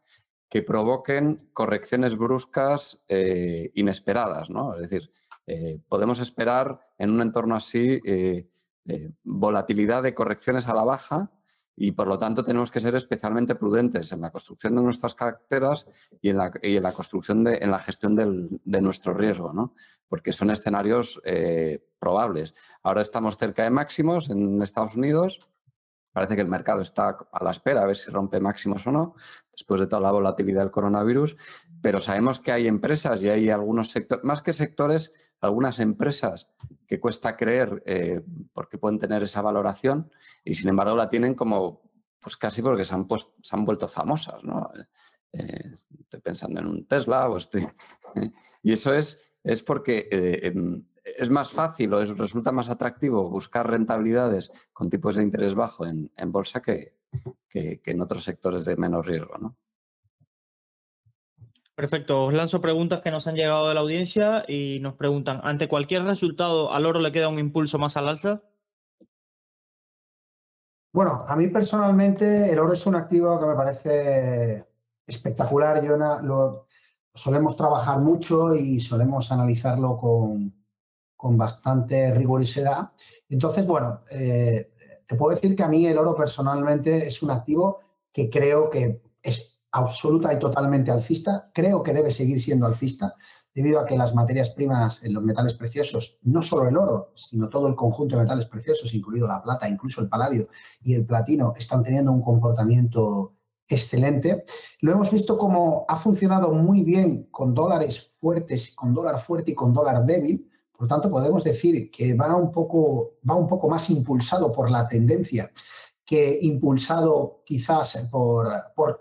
que provoquen correcciones bruscas eh, inesperadas, ¿no? Es decir, eh, podemos esperar en un entorno así volatilidad de correcciones a la baja y por lo tanto tenemos que ser especialmente prudentes en la construcción de nuestras carteras y en la, construcción de, en la gestión de nuestro riesgo, ¿no? Porque son escenarios eh, probables. Ahora estamos cerca de máximos en Estados Unidos. Parece que el mercado está a la espera a ver si rompe máximos o no, después de toda la volatilidad del coronavirus. Pero sabemos que hay empresas y hay algunos sectores, más que sectores, algunas empresas que cuesta creer eh, porque pueden tener esa valoración y sin embargo la tienen como, pues casi porque se han, se han vuelto famosas, ¿no? Eh, estoy pensando en un Tesla o estoy... y eso es, es porque eh, em, es más fácil o resulta más atractivo buscar rentabilidades con tipos de interés bajo en, bolsa que, que, que en otros sectores de menos riesgo, ¿no? Perfecto. Os lanzo preguntas que nos han llegado de la audiencia y nos preguntan, ¿ante cualquier resultado al oro le queda un impulso más al alza? Bueno, a mí personalmente el oro es un activo que me parece espectacular. Yo lo, solemos trabajar mucho y solemos analizarlo con, con bastante rigurosidad. Entonces, bueno, eh, te puedo decir que a mí el oro personalmente es un activo que creo que es absoluta y totalmente alcista. Creo que debe seguir siendo alcista debido a que las materias primas los metales preciosos, no solo el oro, sino todo el conjunto de metales preciosos, incluido la plata, incluso el paladio y el platino, están teniendo un comportamiento excelente. Lo hemos visto como ha funcionado muy bien con dólares fuertes, con dólar fuerte y con dólar débil. Por lo tanto, podemos decir que va un poco, va un poco más impulsado por la tendencia que impulsado quizás por,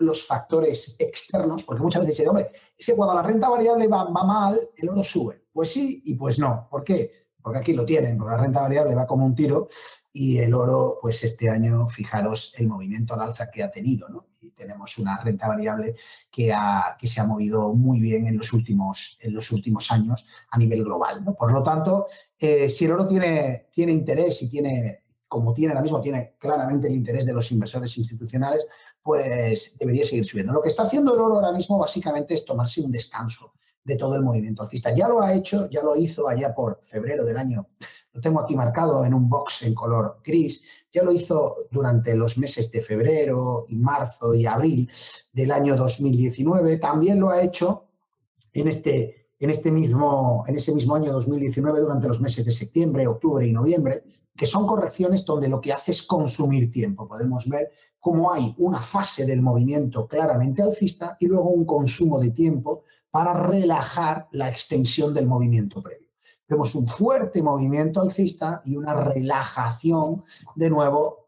los factores externos, porque muchas veces dice, hombre, es que cuando la renta variable va, mal, el oro sube. Pues sí y pues no. ¿Por qué? Porque aquí lo tienen, porque la renta variable va como un tiro y el oro, pues este año, fijaros el movimiento al alza que ha tenido, ¿no? Y tenemos una renta variable que, que se ha movido muy bien en los últimos, en los últimos años a nivel global, ¿no? Por lo tanto, eh, si el oro tiene, tiene interés y tiene como tiene ahora mismo, tiene claramente el interés de los inversores institucionales, pues debería seguir subiendo. Lo que está haciendo el oro ahora mismo básicamente es tomarse un descanso de todo el movimiento alcista. Ya lo ha hecho, ya lo hizo allá por febrero del año, lo tengo aquí marcado en un box en color gris, ya lo hizo durante los meses de febrero y marzo y abril del año 2019, también lo ha hecho en este, en este mismo, en ese mismo año 2019 durante los meses de septiembre, octubre y noviembre que son correcciones donde lo que hace es consumir tiempo. Podemos ver cómo hay una fase del movimiento claramente alcista y luego un consumo de tiempo para relajar la extensión del movimiento previo. Vemos un fuerte movimiento alcista y una relajación de nuevo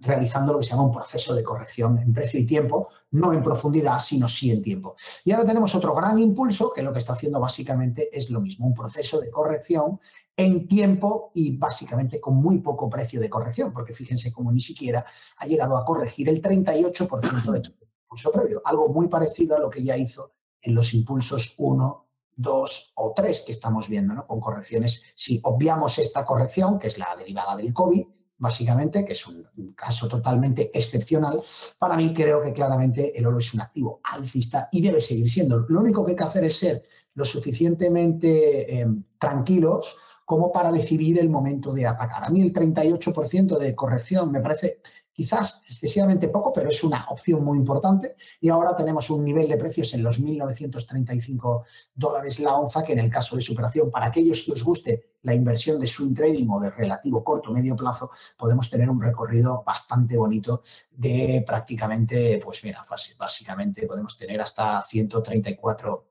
realizando lo que se llama un proceso de corrección en precio y tiempo, no en profundidad, sino sí en tiempo. Y ahora tenemos otro gran impulso que lo que está haciendo básicamente es lo mismo, un proceso de corrección en tiempo y básicamente con muy poco precio de corrección, porque fíjense cómo ni siquiera ha llegado a corregir el 38% de el impulso previo, algo muy parecido a lo que ya hizo en los impulsos 1, 2 o 3 que estamos viendo, ¿no? con correcciones. Si obviamos esta corrección, que es la derivada del COVID, básicamente, que es un, caso totalmente excepcional, para mí creo que claramente el oro es un activo alcista y debe seguir siendo. Lo único que hay que hacer es ser lo suficientemente eh, tranquilos como para decidir el momento de atacar. A mí el 38% de corrección me parece quizás excesivamente poco, pero es una opción muy importante. Y ahora tenemos un nivel de precios en los 1.935 dólares la onza, que en el caso de superación, para aquellos que os guste la inversión de swing trading o de relativo corto medio plazo, podemos tener un recorrido bastante bonito de prácticamente, pues mira, básicamente podemos tener hasta 134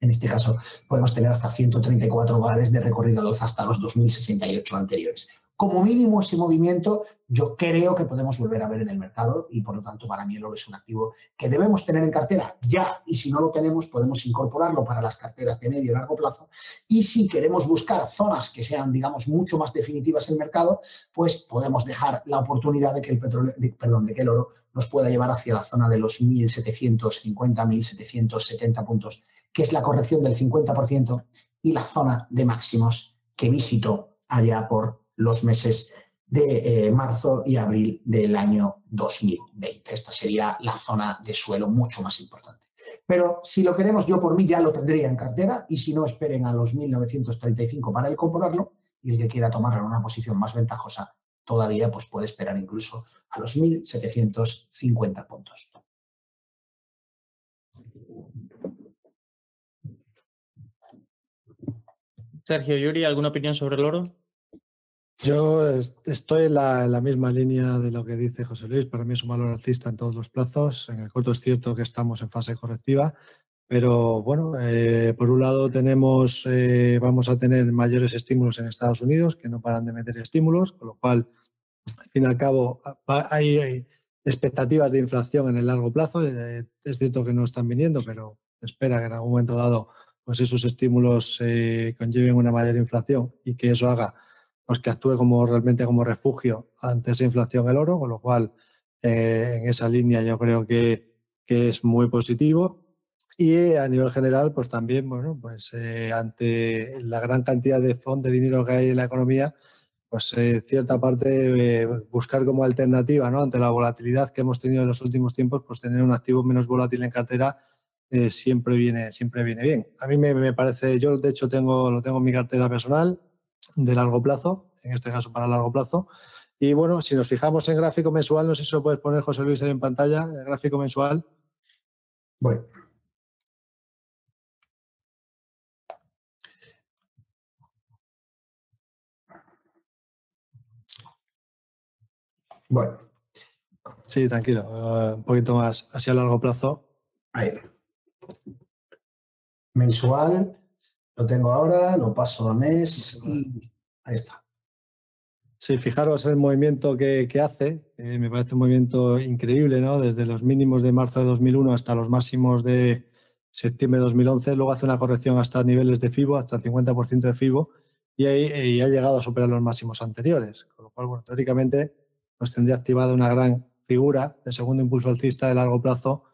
en este caso, podemos tener hasta 134 dólares de recorrido al alza hasta los 2068 anteriores. Como mínimo ese movimiento yo creo que podemos volver a ver en el mercado y por lo tanto para mí el oro es un activo que debemos tener en cartera ya. Y si no lo tenemos podemos incorporarlo para las carteras de medio y largo plazo. Y si queremos buscar zonas que sean digamos mucho más definitivas en el mercado pues podemos dejar la oportunidad de que el petróleo, perdón, de que el oro nos pueda llevar hacia la zona de los 1750 1770 puntos que es la corrección del 50% y la zona de máximos que visitó allá por los meses de eh, marzo y abril del año 2020. Esta sería la zona de suelo mucho más importante. Pero si lo queremos, yo por mí ya lo tendría en cartera y si no, esperen a los 1935 para el y el que quiera tomarlo en una posición más ventajosa todavía pues, puede esperar incluso a los 1.750 puntos. Sergio Yuri, ¿alguna opinión sobre el oro? Yo estoy en la, misma línea de lo que dice José Luis. Para mí es un valor alcista en todos los plazos. En el corto es cierto que estamos en fase correctiva, pero bueno, eh, por un lado tenemos, eh, vamos a tener mayores estímulos en Estados Unidos, que no paran de meter estímulos, con lo cual, al fin y al cabo, hay, expectativas de inflación en el largo plazo. Eh, es cierto que no están viniendo, pero espera que en algún momento dado pues esos estímulos conlleven una mayor inflación y que eso haga pues que actúe como realmente como refugio ante esa inflación el oro, con lo cual en esa línea yo creo que, que es muy positivo. Y a nivel general, pues también, bueno, pues eh, ante la gran cantidad de fondos de dinero que hay en la economía, pues eh, cierta parte eh, buscar como alternativa, ¿no? Ante la volatilidad que hemos tenido en los últimos tiempos, pues tener un activo menos volátil en cartera siempre viene siempre viene bien. A mí me, parece, yo de hecho tengo lo tengo en mi cartera personal de largo plazo, en este caso para largo plazo. Y bueno, si nos fijamos en gráfico mensual, no sé si lo puedes poner José Luis ahí en pantalla, el gráfico mensual. Bueno. Bueno. Sí, tranquilo. Eh, un poquito más hacia largo plazo. Ahí. Mensual, lo tengo ahora, lo paso a mes y ahí está. Sí, fijaros el movimiento que, hace, me parece un movimiento increíble, ¿no? Desde los mínimos de marzo de 2001 hasta los máximos de septiembre de 2011, luego hace una corrección hasta niveles de FIBO, hasta el 50% de FIBO, y, ahí, ha llegado a superar los máximos anteriores. Con lo cual, bueno, teóricamente pues tendría activada una gran figura de segundo impulso alcista de largo plazo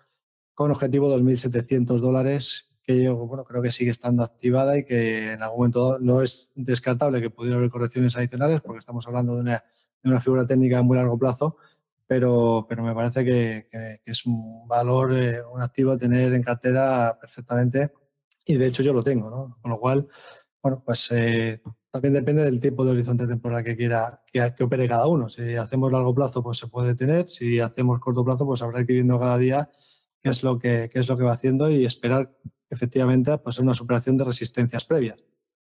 con objetivo 2.700 dólares, que yo bueno, creo que sigue estando activada y que en algún momento no es descartable que pudiera haber correcciones adicionales, porque estamos hablando de una, de una figura técnica de muy largo plazo, pero, pero me parece que, es un valor, eh, un activo a tener en cartera perfectamente y de hecho yo lo tengo, ¿no? Con lo cual, bueno, pues eh, también depende del tipo de horizonte temporal que quiera que, opere cada uno. Si hacemos largo plazo, pues se puede tener. Si hacemos corto plazo, pues habrá que ir viendo cada día qué es lo que, es lo que va haciendo y esperar efectivamente pues, una superación de resistencias previas.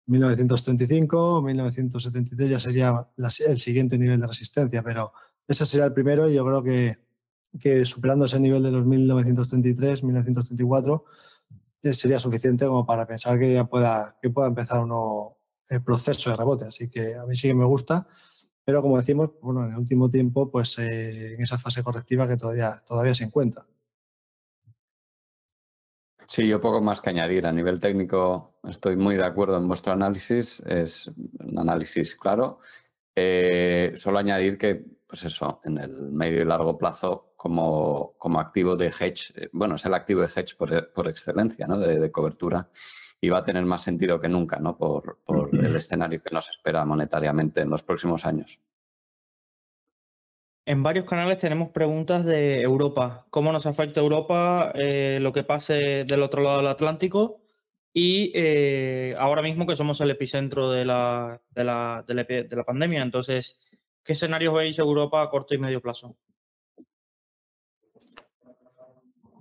1935, 1973 ya sería el siguiente nivel de resistencia, pero ese sería el primero y yo creo que, que superando ese nivel de los 1933, 1934, eh, sería suficiente como para pensar que ya pueda, que pueda empezar uno, el proceso de rebote. Así que a mí sí que me gusta, pero como decimos, bueno, en el último tiempo, pues eh, en esa fase correctiva que todavía, todavía se encuentra. Sí, yo poco más que añadir. A nivel técnico estoy muy de acuerdo en vuestro análisis. Es un análisis claro. Eh, solo añadir que, pues eso, en el medio y largo plazo, como, como activo de hedge, eh, bueno, es el activo de hedge por, excelencia, ¿no? de cobertura y va a tener más sentido que nunca, ¿no? Por, el escenario que nos espera monetariamente en los próximos años. En varios canales tenemos preguntas de Europa. ¿Cómo nos afecta Europa eh, lo que pase del otro lado del Atlántico? Y eh, ahora mismo que somos el epicentro de la, de la, de la pandemia, entonces, ¿qué escenarios veis Europa a corto y medio plazo?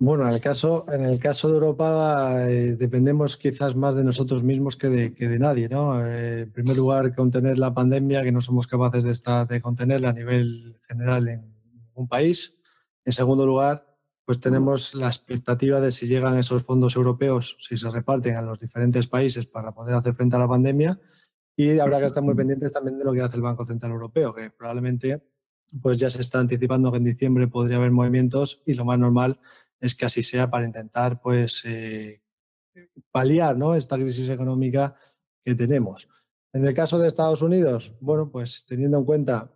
Bueno, en el caso, en el caso de Europa eh, dependemos quizás más de nosotros mismos que de, que de nadie. ¿no? Eh, en primer lugar, contener la pandemia, que no somos capaces de, estar, de contenerla a nivel general en un país. En segundo lugar, pues tenemos la expectativa de si llegan esos fondos europeos, si se reparten a los diferentes países para poder hacer frente a la pandemia. Y habrá que estar muy pendientes también de lo que hace el Banco Central Europeo, que probablemente pues ya se está anticipando que en diciembre podría haber movimientos y lo más normal es que así sea para intentar pues eh, paliar ¿no? esta crisis económica que tenemos. En el caso de Estados Unidos, bueno, pues teniendo en cuenta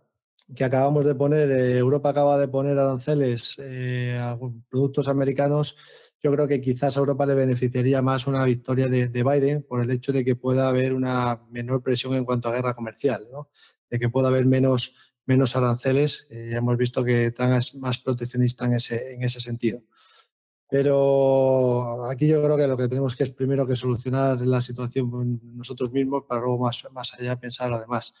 que acabamos de poner, eh, Europa acaba de poner aranceles eh, a productos americanos, yo creo que quizás a Europa le beneficiaría más una victoria de, Biden por el hecho de que pueda haber una menor presión en cuanto a guerra comercial, ¿no? de que pueda haber menos, menos aranceles. ya hemos visto que Trump es más proteccionista en ese, en ese sentido. Pero aquí yo creo que lo que tenemos que es primero que solucionar la situación nosotros mismos para luego más, más allá pensar lo demás.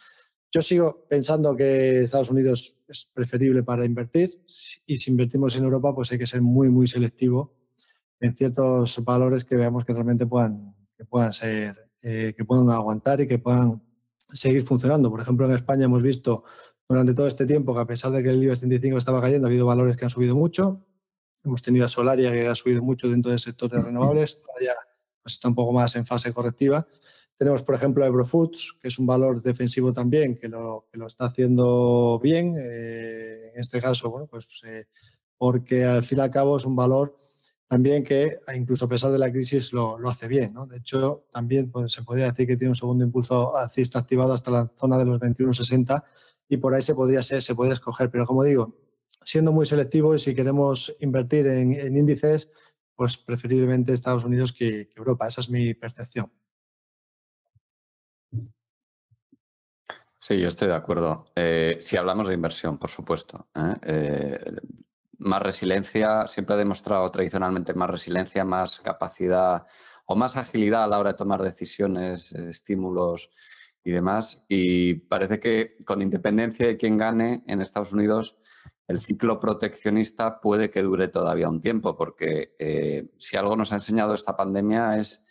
Yo sigo pensando que Estados Unidos es preferible para invertir y si invertimos en Europa, pues hay que ser muy, muy selectivo en ciertos valores que veamos que realmente puedan, que puedan ser, eh, que puedan aguantar y que puedan seguir funcionando. Por ejemplo, en España hemos visto durante todo este tiempo que a pesar de que el IBEX 35 estaba cayendo, ha habido valores que han subido mucho. Hemos tenido a Solaria que ha subido mucho dentro del sector de renovables, ahora ya pues, está un poco más en fase correctiva. Tenemos, por ejemplo, Eurofoods, que es un valor defensivo también, que lo, que lo está haciendo bien. Eh, en este caso, bueno, pues eh, porque al fin y al cabo es un valor también que incluso a pesar de la crisis lo, lo hace bien. ¿no? De hecho, también pues, se podría decir que tiene un segundo impulso alcista activado hasta la zona de los 21,60 y por ahí se podría ser, se podría escoger. Pero como digo, siendo muy selectivo y si queremos invertir en, índices, pues preferiblemente Estados Unidos que, Europa. Esa es mi percepción. Sí, yo estoy de acuerdo. Eh, si hablamos de inversión, por supuesto. ¿eh? Eh, más resiliencia, siempre ha demostrado tradicionalmente más resiliencia, más capacidad o más agilidad a la hora de tomar decisiones, estímulos y demás. Y parece que con independencia de quién gane en Estados Unidos, el ciclo proteccionista puede que dure todavía un tiempo, porque si algo nos ha enseñado esta pandemia es,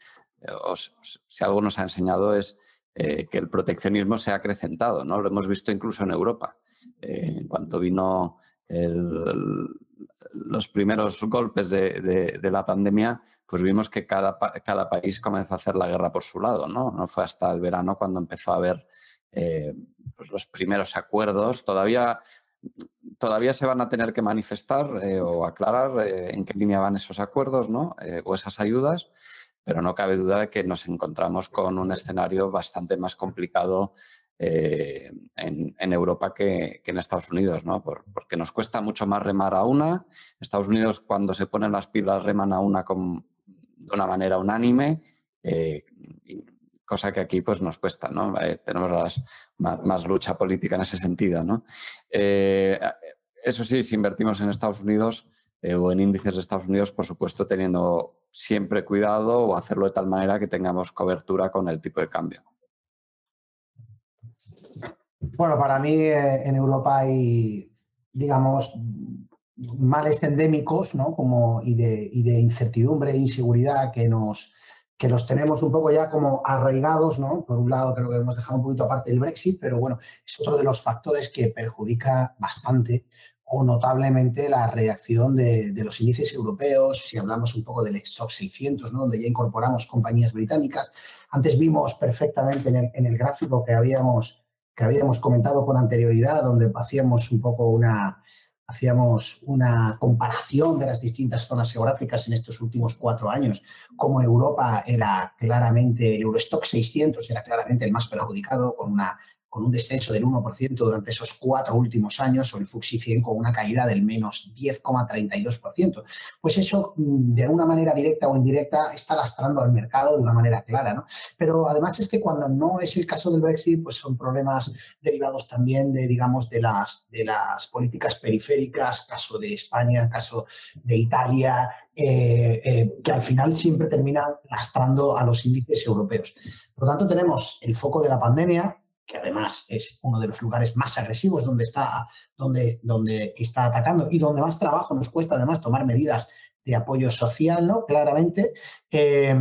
o si algo nos ha enseñado es eh, que el proteccionismo se ha acrecentado, ¿no? Lo hemos visto incluso en Europa. Eh, en cuanto vino los primeros golpes de, la pandemia, pues vimos que cada, cada, país comenzó a hacer la guerra por su lado, ¿no? No fue hasta el verano cuando empezó a haber eh, pues los primeros acuerdos. Todavía, todavía se van a tener que manifestar o aclarar en qué línea van esos acuerdos, ¿no? o esas ayudas pero no cabe duda de que nos encontramos con un escenario bastante más complicado eh, en, Europa que, en Estados Unidos, ¿no? porque nos cuesta mucho más remar a una. Estados Unidos, cuando se ponen las pilas, reman a una de una manera unánime, eh, cosa que aquí pues, nos cuesta. ¿no? Eh, tenemos más, lucha política en ese sentido. ¿no? eso sí, si invertimos en Estados Unidos o en índices de Estados Unidos, por supuesto, teniendo siempre cuidado o hacerlo de tal manera que tengamos cobertura con el tipo de cambio. Bueno, para mí eh, en Europa hay, digamos, males endémicos, ¿no? Como, y, de, y de incertidumbre e inseguridad que nos que los tenemos un poco ya como arraigados, ¿no? Por un lado, creo que hemos dejado un poquito aparte el Brexit, pero bueno, es otro de los factores que perjudica bastante o notablemente la reacción de, los índices europeos, si hablamos un poco del stock 600, ¿no? donde ya incorporamos compañías británicas. Antes vimos perfectamente en el, gráfico que habíamos, que habíamos comentado con anterioridad, donde hacíamos un poco una, hacíamos una comparación de las distintas zonas geográficas en estos últimos cuatro años, como Europa era claramente, el Eurostock 600 era claramente el más perjudicado, con una con un descenso del 1% durante esos cuatro últimos años, o el FUXI 100 con una caída del menos 10,32%. Pues eso, mm, de alguna manera directa o indirecta, está lastrando al mercado de una manera clara. ¿no? Pero además es que cuando no es el caso del Brexit, pues son problemas derivados también de, digamos, de las, de las políticas periféricas, caso de España, caso de Italia, eh, eh, que al final siempre terminan lastrando a los índices europeos. Por lo tanto, tenemos el foco de la pandemia, que además es uno de los lugares más agresivos donde está, donde, donde está atacando y donde más trabajo nos cuesta además tomar medidas de apoyo social, ¿no? Claramente. Eh,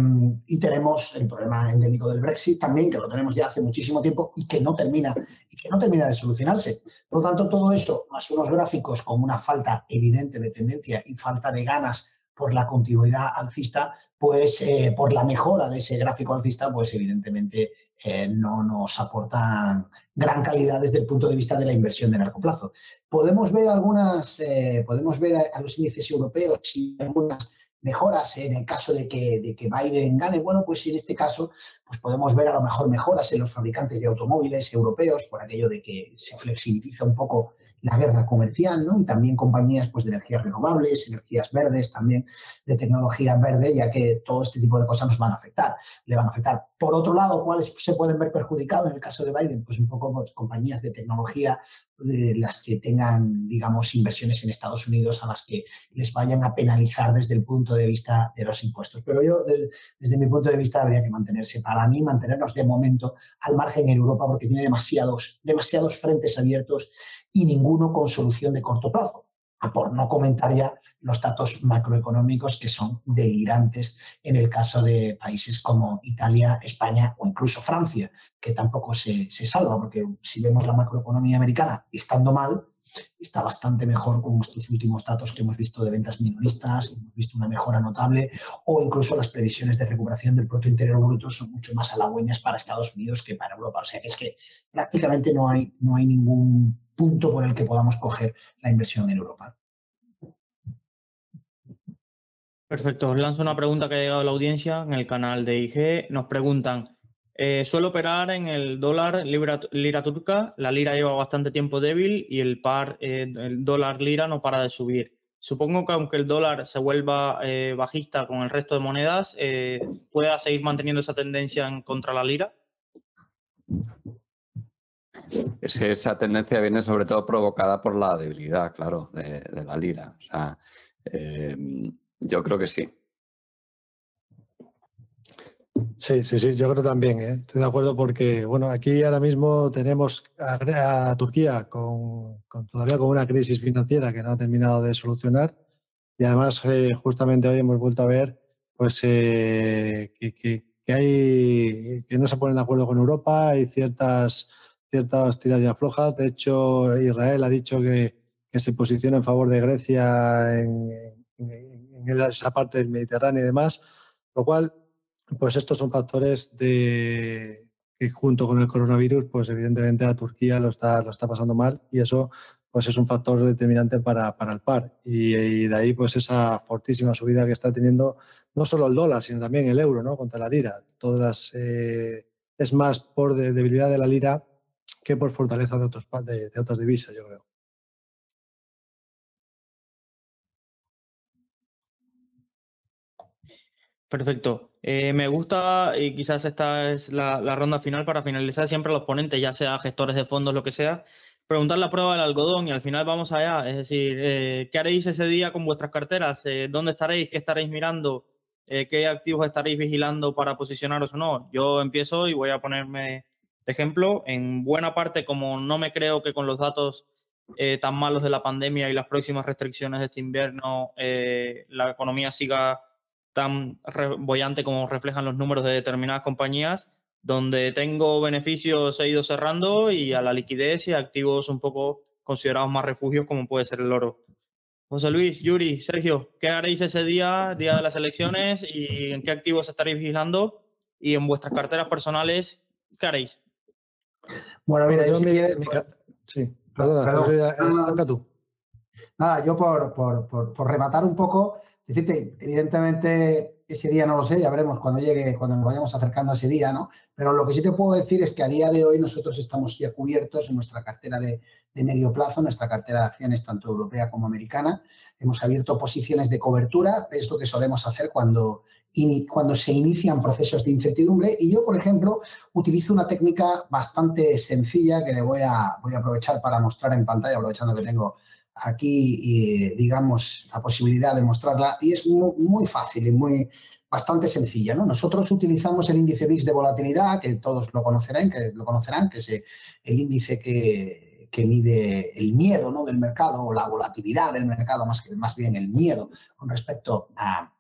y tenemos el problema endémico del Brexit también, que lo tenemos ya hace muchísimo tiempo y que no termina, y que no termina de solucionarse. Por lo tanto, todo eso, más unos gráficos con una falta evidente de tendencia y falta de ganas por la continuidad alcista, pues eh, por la mejora de ese gráfico alcista, pues evidentemente eh, no nos aportan gran calidad desde el punto de vista de la inversión de largo plazo. Podemos ver algunas, eh, podemos ver a, los índices europeos y algunas mejoras en el caso de que, de que Biden gane. Bueno, pues en este caso pues podemos ver a lo mejor mejoras en los fabricantes de automóviles europeos por aquello de que se flexibiliza un poco la guerra comercial, ¿no? Y también compañías pues, de energías renovables, energías verdes, también de tecnología verde, ya que todo este tipo de cosas nos van a afectar. Le van a afectar. Por otro lado, ¿cuáles se pueden ver perjudicados en el caso de Biden? Pues un poco pues, compañías de tecnología las que tengan, digamos, inversiones en Estados Unidos a las que les vayan a penalizar desde el punto de vista de los impuestos. Pero yo, desde mi punto de vista, habría que mantenerse, para mí, mantenernos de momento al margen en Europa porque tiene demasiados, demasiados frentes abiertos y ninguno con solución de corto plazo por no comentar ya los datos macroeconómicos que son delirantes en el caso de países como Italia, España o incluso Francia, que tampoco se, salva, porque si vemos la macroeconomía americana estando mal, está bastante mejor con estos últimos datos que hemos visto de ventas minoristas, hemos visto una mejora notable, o incluso las previsiones de recuperación del Producto Interior Bruto son mucho más halagüeñas para Estados Unidos que para Europa. O sea que es que prácticamente no hay, no hay ningún punto por el que podamos coger la inversión en Europa. Perfecto, os lanzo una pregunta que ha llegado a la audiencia en el canal de IG. Nos preguntan, eh, suelo operar en el dólar lira turca, la lira lleva bastante tiempo débil y el par, eh, el dólar lira no para de subir. Supongo que aunque el dólar se vuelva eh, bajista con el resto de monedas, pueda seguir manteniendo esa tendencia en contra la lira. Esa tendencia viene sobre todo provocada por la debilidad, claro, de, la lira. Em, yo creo que sí. Sí, sí, sí, yo creo también, ¿eh? estoy de acuerdo porque, bueno, aquí ahora mismo tenemos a, Turquía con, todavía con una crisis financiera que no ha terminado de solucionar y además eh, justamente hoy hemos vuelto a ver pues eh, que, hay que no se ponen de acuerdo con Europa, hay ciertas ciertas tiras ya flojas. De hecho, Israel ha dicho que, se posiciona en favor de Grecia en, esa parte del Mediterráneo y demás, lo cual, pues estos son factores que junto con el coronavirus, pues evidentemente a Turquía lo está, lo está pasando mal y eso pues es un factor determinante para, el par. Y, de ahí pues esa fortísima subida que está teniendo no solo el dólar, sino también el euro, ¿no? Contra la lira. Todas eh, es más por debilidad de la lira que por fortaleza de, de, otras divisas, yo creo. Perfecto. Eh, me gusta, y quizás esta es la, ronda final para finalizar siempre a los ponentes, ya sea gestores de fondos, lo que sea, preguntar la prueba del algodón y al final vamos allá. Es decir, eh, ¿qué haréis ese día con vuestras carteras? Eh, ¿Dónde estaréis? ¿Qué estaréis mirando? ¿Qué activos estaréis vigilando para posicionaros o no? Yo empiezo y voy a ponerme de ejemplo. En buena parte, como no me creo que con los datos tan malos de la pandemia y las próximas restricciones de este invierno la economía siga tan bollante como reflejan los números de determinadas compañías, donde tengo beneficios he ido cerrando y a la liquidez y activos un poco considerados más refugios como puede ser el oro. José Luis, Yuri, Sergio, ¿qué haréis ese día, día de las elecciones y en qué activos estaréis vigilando? Y en vuestras carteras personales, ¿qué haréis? Bueno, mira, yo Sí, perdona, tú. Nada, yo por, por, por, por rematar un poco, Decirte, evidentemente ese día no lo sé, ya veremos cuando llegue, cuando nos vayamos acercando a ese día, ¿no? Pero lo que sí te puedo decir es que a día de hoy nosotros estamos ya cubiertos en nuestra cartera de, medio plazo, nuestra cartera de acciones tanto europea como americana. Hemos abierto posiciones de cobertura, es lo que solemos hacer cuando, cuando se inician procesos de incertidumbre. Y yo, por ejemplo, utilizo una técnica bastante sencilla que le voy a, voy a aprovechar para mostrar en pantalla, aprovechando que tengo aquí, digamos, la posibilidad de mostrarla y es muy, fácil y muy bastante sencilla. ¿no? Nosotros utilizamos el índice VIX de volatilidad, que todos lo conocerán, que lo conocerán, que es el índice que, que mide el miedo ¿no? del mercado o la volatilidad del mercado, más, que, más bien el miedo con respecto a,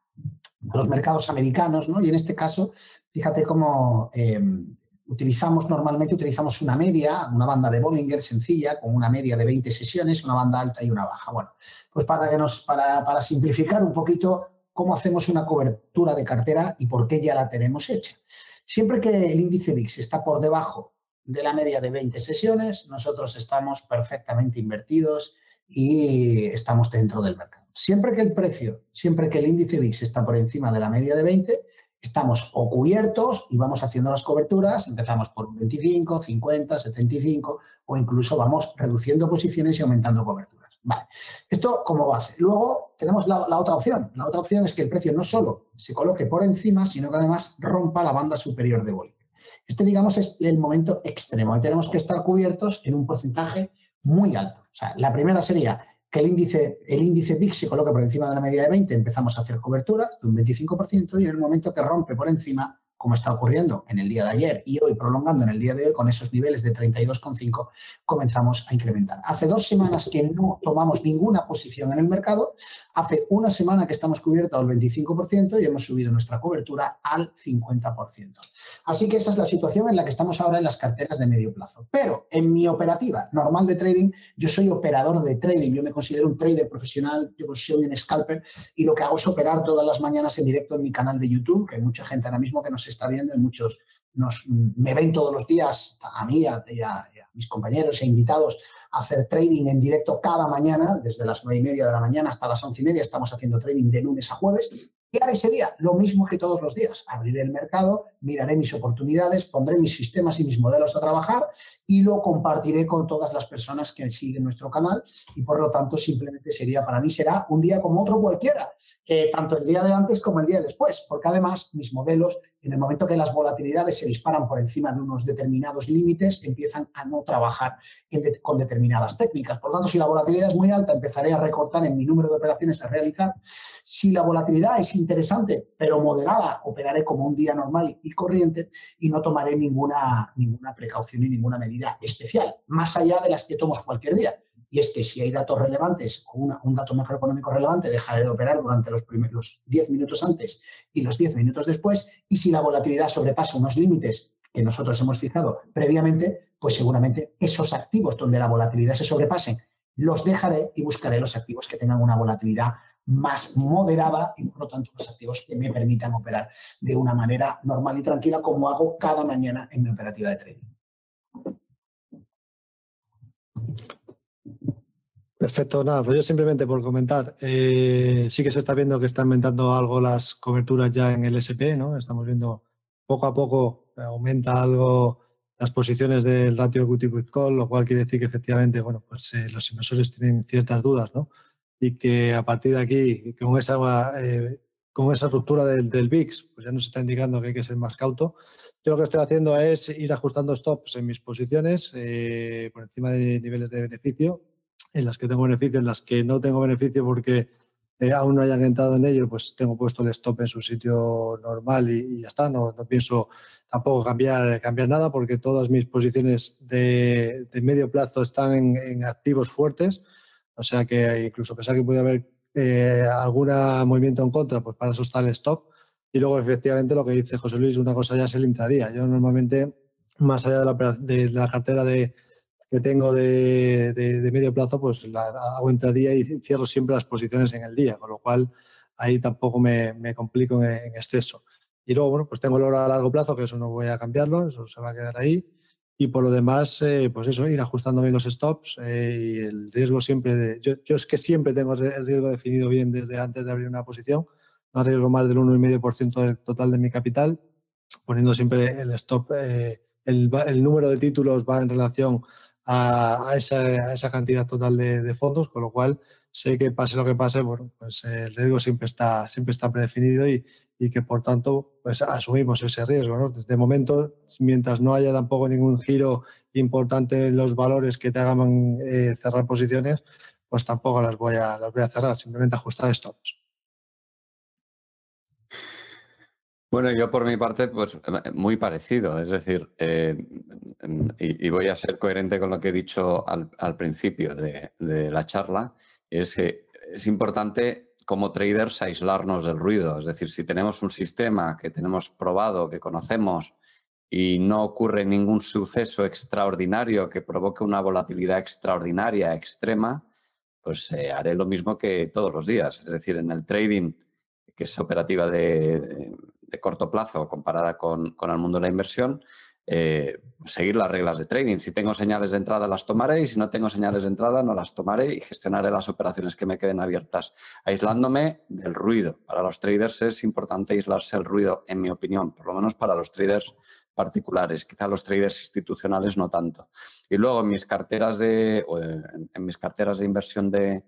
los mercados americanos. ¿no? Y en este caso, fíjate cómo em, utilizamos normalmente utilizamos una media, una banda de Bollinger sencilla, con una media de 20 sesiones, una banda alta y una baja. Bueno, pues para, que nos, para, para simplificar un poquito cómo hacemos una cobertura de cartera y por qué ya la tenemos hecha. Siempre que el índice VIX está por debajo de la media de 20 sesiones, nosotros estamos perfectamente invertidos y estamos dentro del mercado. Siempre que el precio, siempre que el índice VIX está por encima de la media de 20, estamos o cubiertos y vamos haciendo las coberturas, empezamos por 25, 50, 75 o incluso vamos reduciendo posiciones y aumentando coberturas. Vale, esto como base. Luego tenemos la, otra opción. La otra opción es que el precio no solo se coloque por encima, sino que además rompa la banda superior de Bollinger. Este, digamos, es el momento extremo. Ahí tenemos que estar cubiertos en un porcentaje muy alto. O sea, la primera sería que el índice, el índice VIX se coloque por encima de la media de 20, empezamos a hacer coberturas de un 25% y en el momento que rompe por encima, como está ocurriendo en el día de ayer y hoy prolongando en el día de hoy con esos niveles de 32,5, comenzamos a incrementar. Hace dos semanas que no tomamos ninguna posición en el mercado, hace una semana que estamos cubiertos al 25% y hemos subido nuestra cobertura al 50%. Así que esa es la situación en la que estamos ahora en las carteras de medio plazo. Pero en mi operativa normal de trading, yo soy operador de trading, yo me considero un trader profesional, yo soy un scalper y lo que hago es operar todas las mañanas en directo en mi canal de YouTube, que hay mucha gente ahora mismo que nos está viendo y muchos nos, me ven todos los días, a mí a, a, mis compañeros e invitados, a hacer trading en directo cada mañana, desde las nueve y media de la mañana hasta las once y media, estamos haciendo trading de lunes a jueves. ¿Qué haré ese día? Lo mismo que todos los días. Abriré el mercado, miraré mis oportunidades, pondré mis sistemas y mis modelos a trabajar y lo compartiré con todas las personas que siguen nuestro canal y por lo tanto simplemente sería, para mí será un día como otro cualquiera, eh, tanto el día de antes como el día de después, porque además mis modelos en el momento que las volatilidades se disparan por encima de unos determinados límites, empiezan a no trabajar con determinadas técnicas. Por tanto, si la volatilidad es muy alta, empezaré a recortar en mi número de operaciones a realizar. Si la volatilidad es interesante, pero moderada, operaré como un día normal y corriente y no tomaré ninguna, ninguna precaución y ninguna medida especial, más allá de las que tomo cualquier día y es que si hay datos relevantes o un dato macroeconómico relevante, dejaré de operar durante los primeros 10 minutos antes y los 10 minutos después, y si la volatilidad sobrepasa unos límites que nosotros hemos fijado previamente, pues seguramente esos activos donde la volatilidad se sobrepase, los dejaré y buscaré los activos que tengan una volatilidad más moderada y por lo tanto los activos que me permitan operar de una manera normal y tranquila como hago cada mañana en mi operativa de trading. Perfecto, nada, pues yo simplemente por comentar, eh, sí que se está viendo que están aumentando algo las coberturas ya en el SP, ¿no? Estamos viendo poco a poco aumenta algo las posiciones del ratio equity with call, lo cual quiere decir que efectivamente, bueno, pues eh, los inversores tienen ciertas dudas, ¿no? Y que a partir de aquí, con esa, eh, con esa ruptura del, del VIX, pues ya nos está indicando que hay que ser más cauto. Yo lo que estoy haciendo es ir ajustando stops en mis posiciones por encima de niveles de beneficio en las que tengo beneficio, en las que no tengo beneficio porque eh, aún no hayan entrado en ello, pues tengo puesto el stop en su sitio normal y, ya está. No, no, pienso tampoco cambiar, cambiar nada porque todas mis posiciones de, medio plazo están en, activos fuertes. O sea que incluso pensar que puede haber eh, algún movimiento en contra, pues para eso está el stop. Y luego, efectivamente, lo que dice José Luis, una cosa ya es el intradía. Yo normalmente, más allá de la, de la cartera de, que tengo de, medio plazo, pues la hago día y cierro siempre las posiciones en el día, con lo cual ahí tampoco me, complico en, exceso. Y luego, bueno, pues tengo el oro a largo plazo, que eso no voy a cambiarlo, eso se va a quedar ahí. Y por lo demás, eh, pues eso, ir ajustándome los stops eh, y el riesgo siempre de... Yo, yo, es que siempre tengo el riesgo definido bien desde antes de abrir una posición, no arriesgo más del 1,5% del total de mi capital, poniendo siempre el stop, eh, el, el número de títulos va en relación a, esa, cantidad total de, fondos, con lo cual sé que pase lo que pase, bueno, pues el riesgo siempre está, siempre está predefinido y, que por tanto pues asumimos ese riesgo. ¿no? Desde momento, mientras no haya tampoco ningún giro importante en los valores que te hagan eh, cerrar posiciones, pues tampoco las voy a, las voy a cerrar, simplemente ajustar stops. Bueno, yo por mi parte, pues muy parecido. Es decir, eh, y, voy a ser coherente con lo que he dicho al, principio de, la charla, es que es importante como traders aislarnos del ruido. Es decir, si tenemos un sistema que tenemos probado, que conocemos y no ocurre ningún suceso extraordinario que provoque una volatilidad extraordinaria, extrema, pues eh, haré lo mismo que todos los días. Es decir, en el trading, que es operativa de de corto plazo comparada con, el mundo de la inversión, eh, seguir las reglas de trading. Si tengo señales de entrada, las tomaré y si no tengo señales de entrada, no las tomaré y gestionaré las operaciones que me queden abiertas, aislándome del ruido. Para los traders es importante aislarse el ruido, en mi opinión, por lo menos para los traders particulares, quizá los traders institucionales no tanto. Y luego en mis carteras de, en mis carteras de inversión de,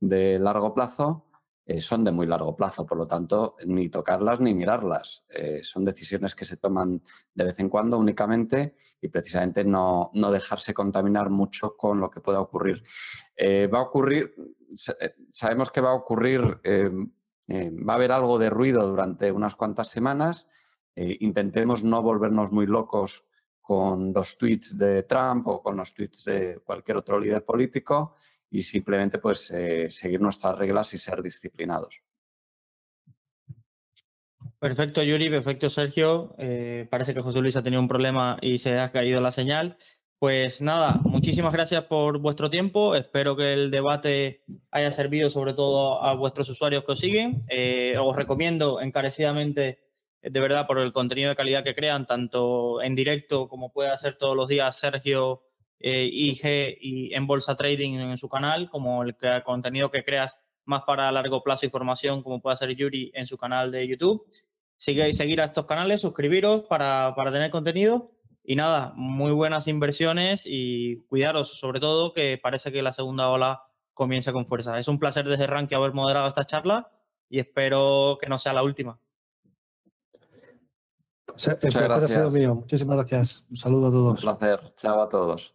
de largo plazo, eh, son de muy largo plazo, por lo tanto, ni tocarlas ni mirarlas. Eh, son decisiones que se toman de vez en cuando únicamente y precisamente no, dejarse contaminar mucho con lo que pueda ocurrir. Eh, va a ocurrir, sabemos que va a ocurrir, va a haber algo de ruido durante unas cuantas semanas. intentemos no volvernos muy locos con los tweets de Trump o con los tweets de cualquier otro líder político y simplemente pues eh, seguir nuestras reglas y ser disciplinados. Perfecto, Yuri, perfecto, Sergio. Eh, parece que José Luis ha tenido un problema y se ha caído la señal. Pues nada, muchísimas gracias por vuestro tiempo. Espero que el debate haya servido sobre todo a vuestros usuarios que os siguen. Eh, os recomiendo encarecidamente, de verdad, por el contenido de calidad que crean, tanto en directo como puede hacer todos los días Sergio eh, IG y en Bolsa Trading en su canal, como el contenido que creas más para largo plazo y formación, como puede hacer Yuri en su canal de YouTube. Sigue, seguir a estos canales, suscribiros para, para tener contenido. Y nada, muy buenas inversiones y cuidaros, sobre todo, que parece que la segunda ola comienza con fuerza. Es un placer desde Rankia haber moderado esta charla y espero que no sea la última. Pues, el placer ha sido mío. Muchísimas gracias. Un saludo a todos. Un placer. Chao a todos.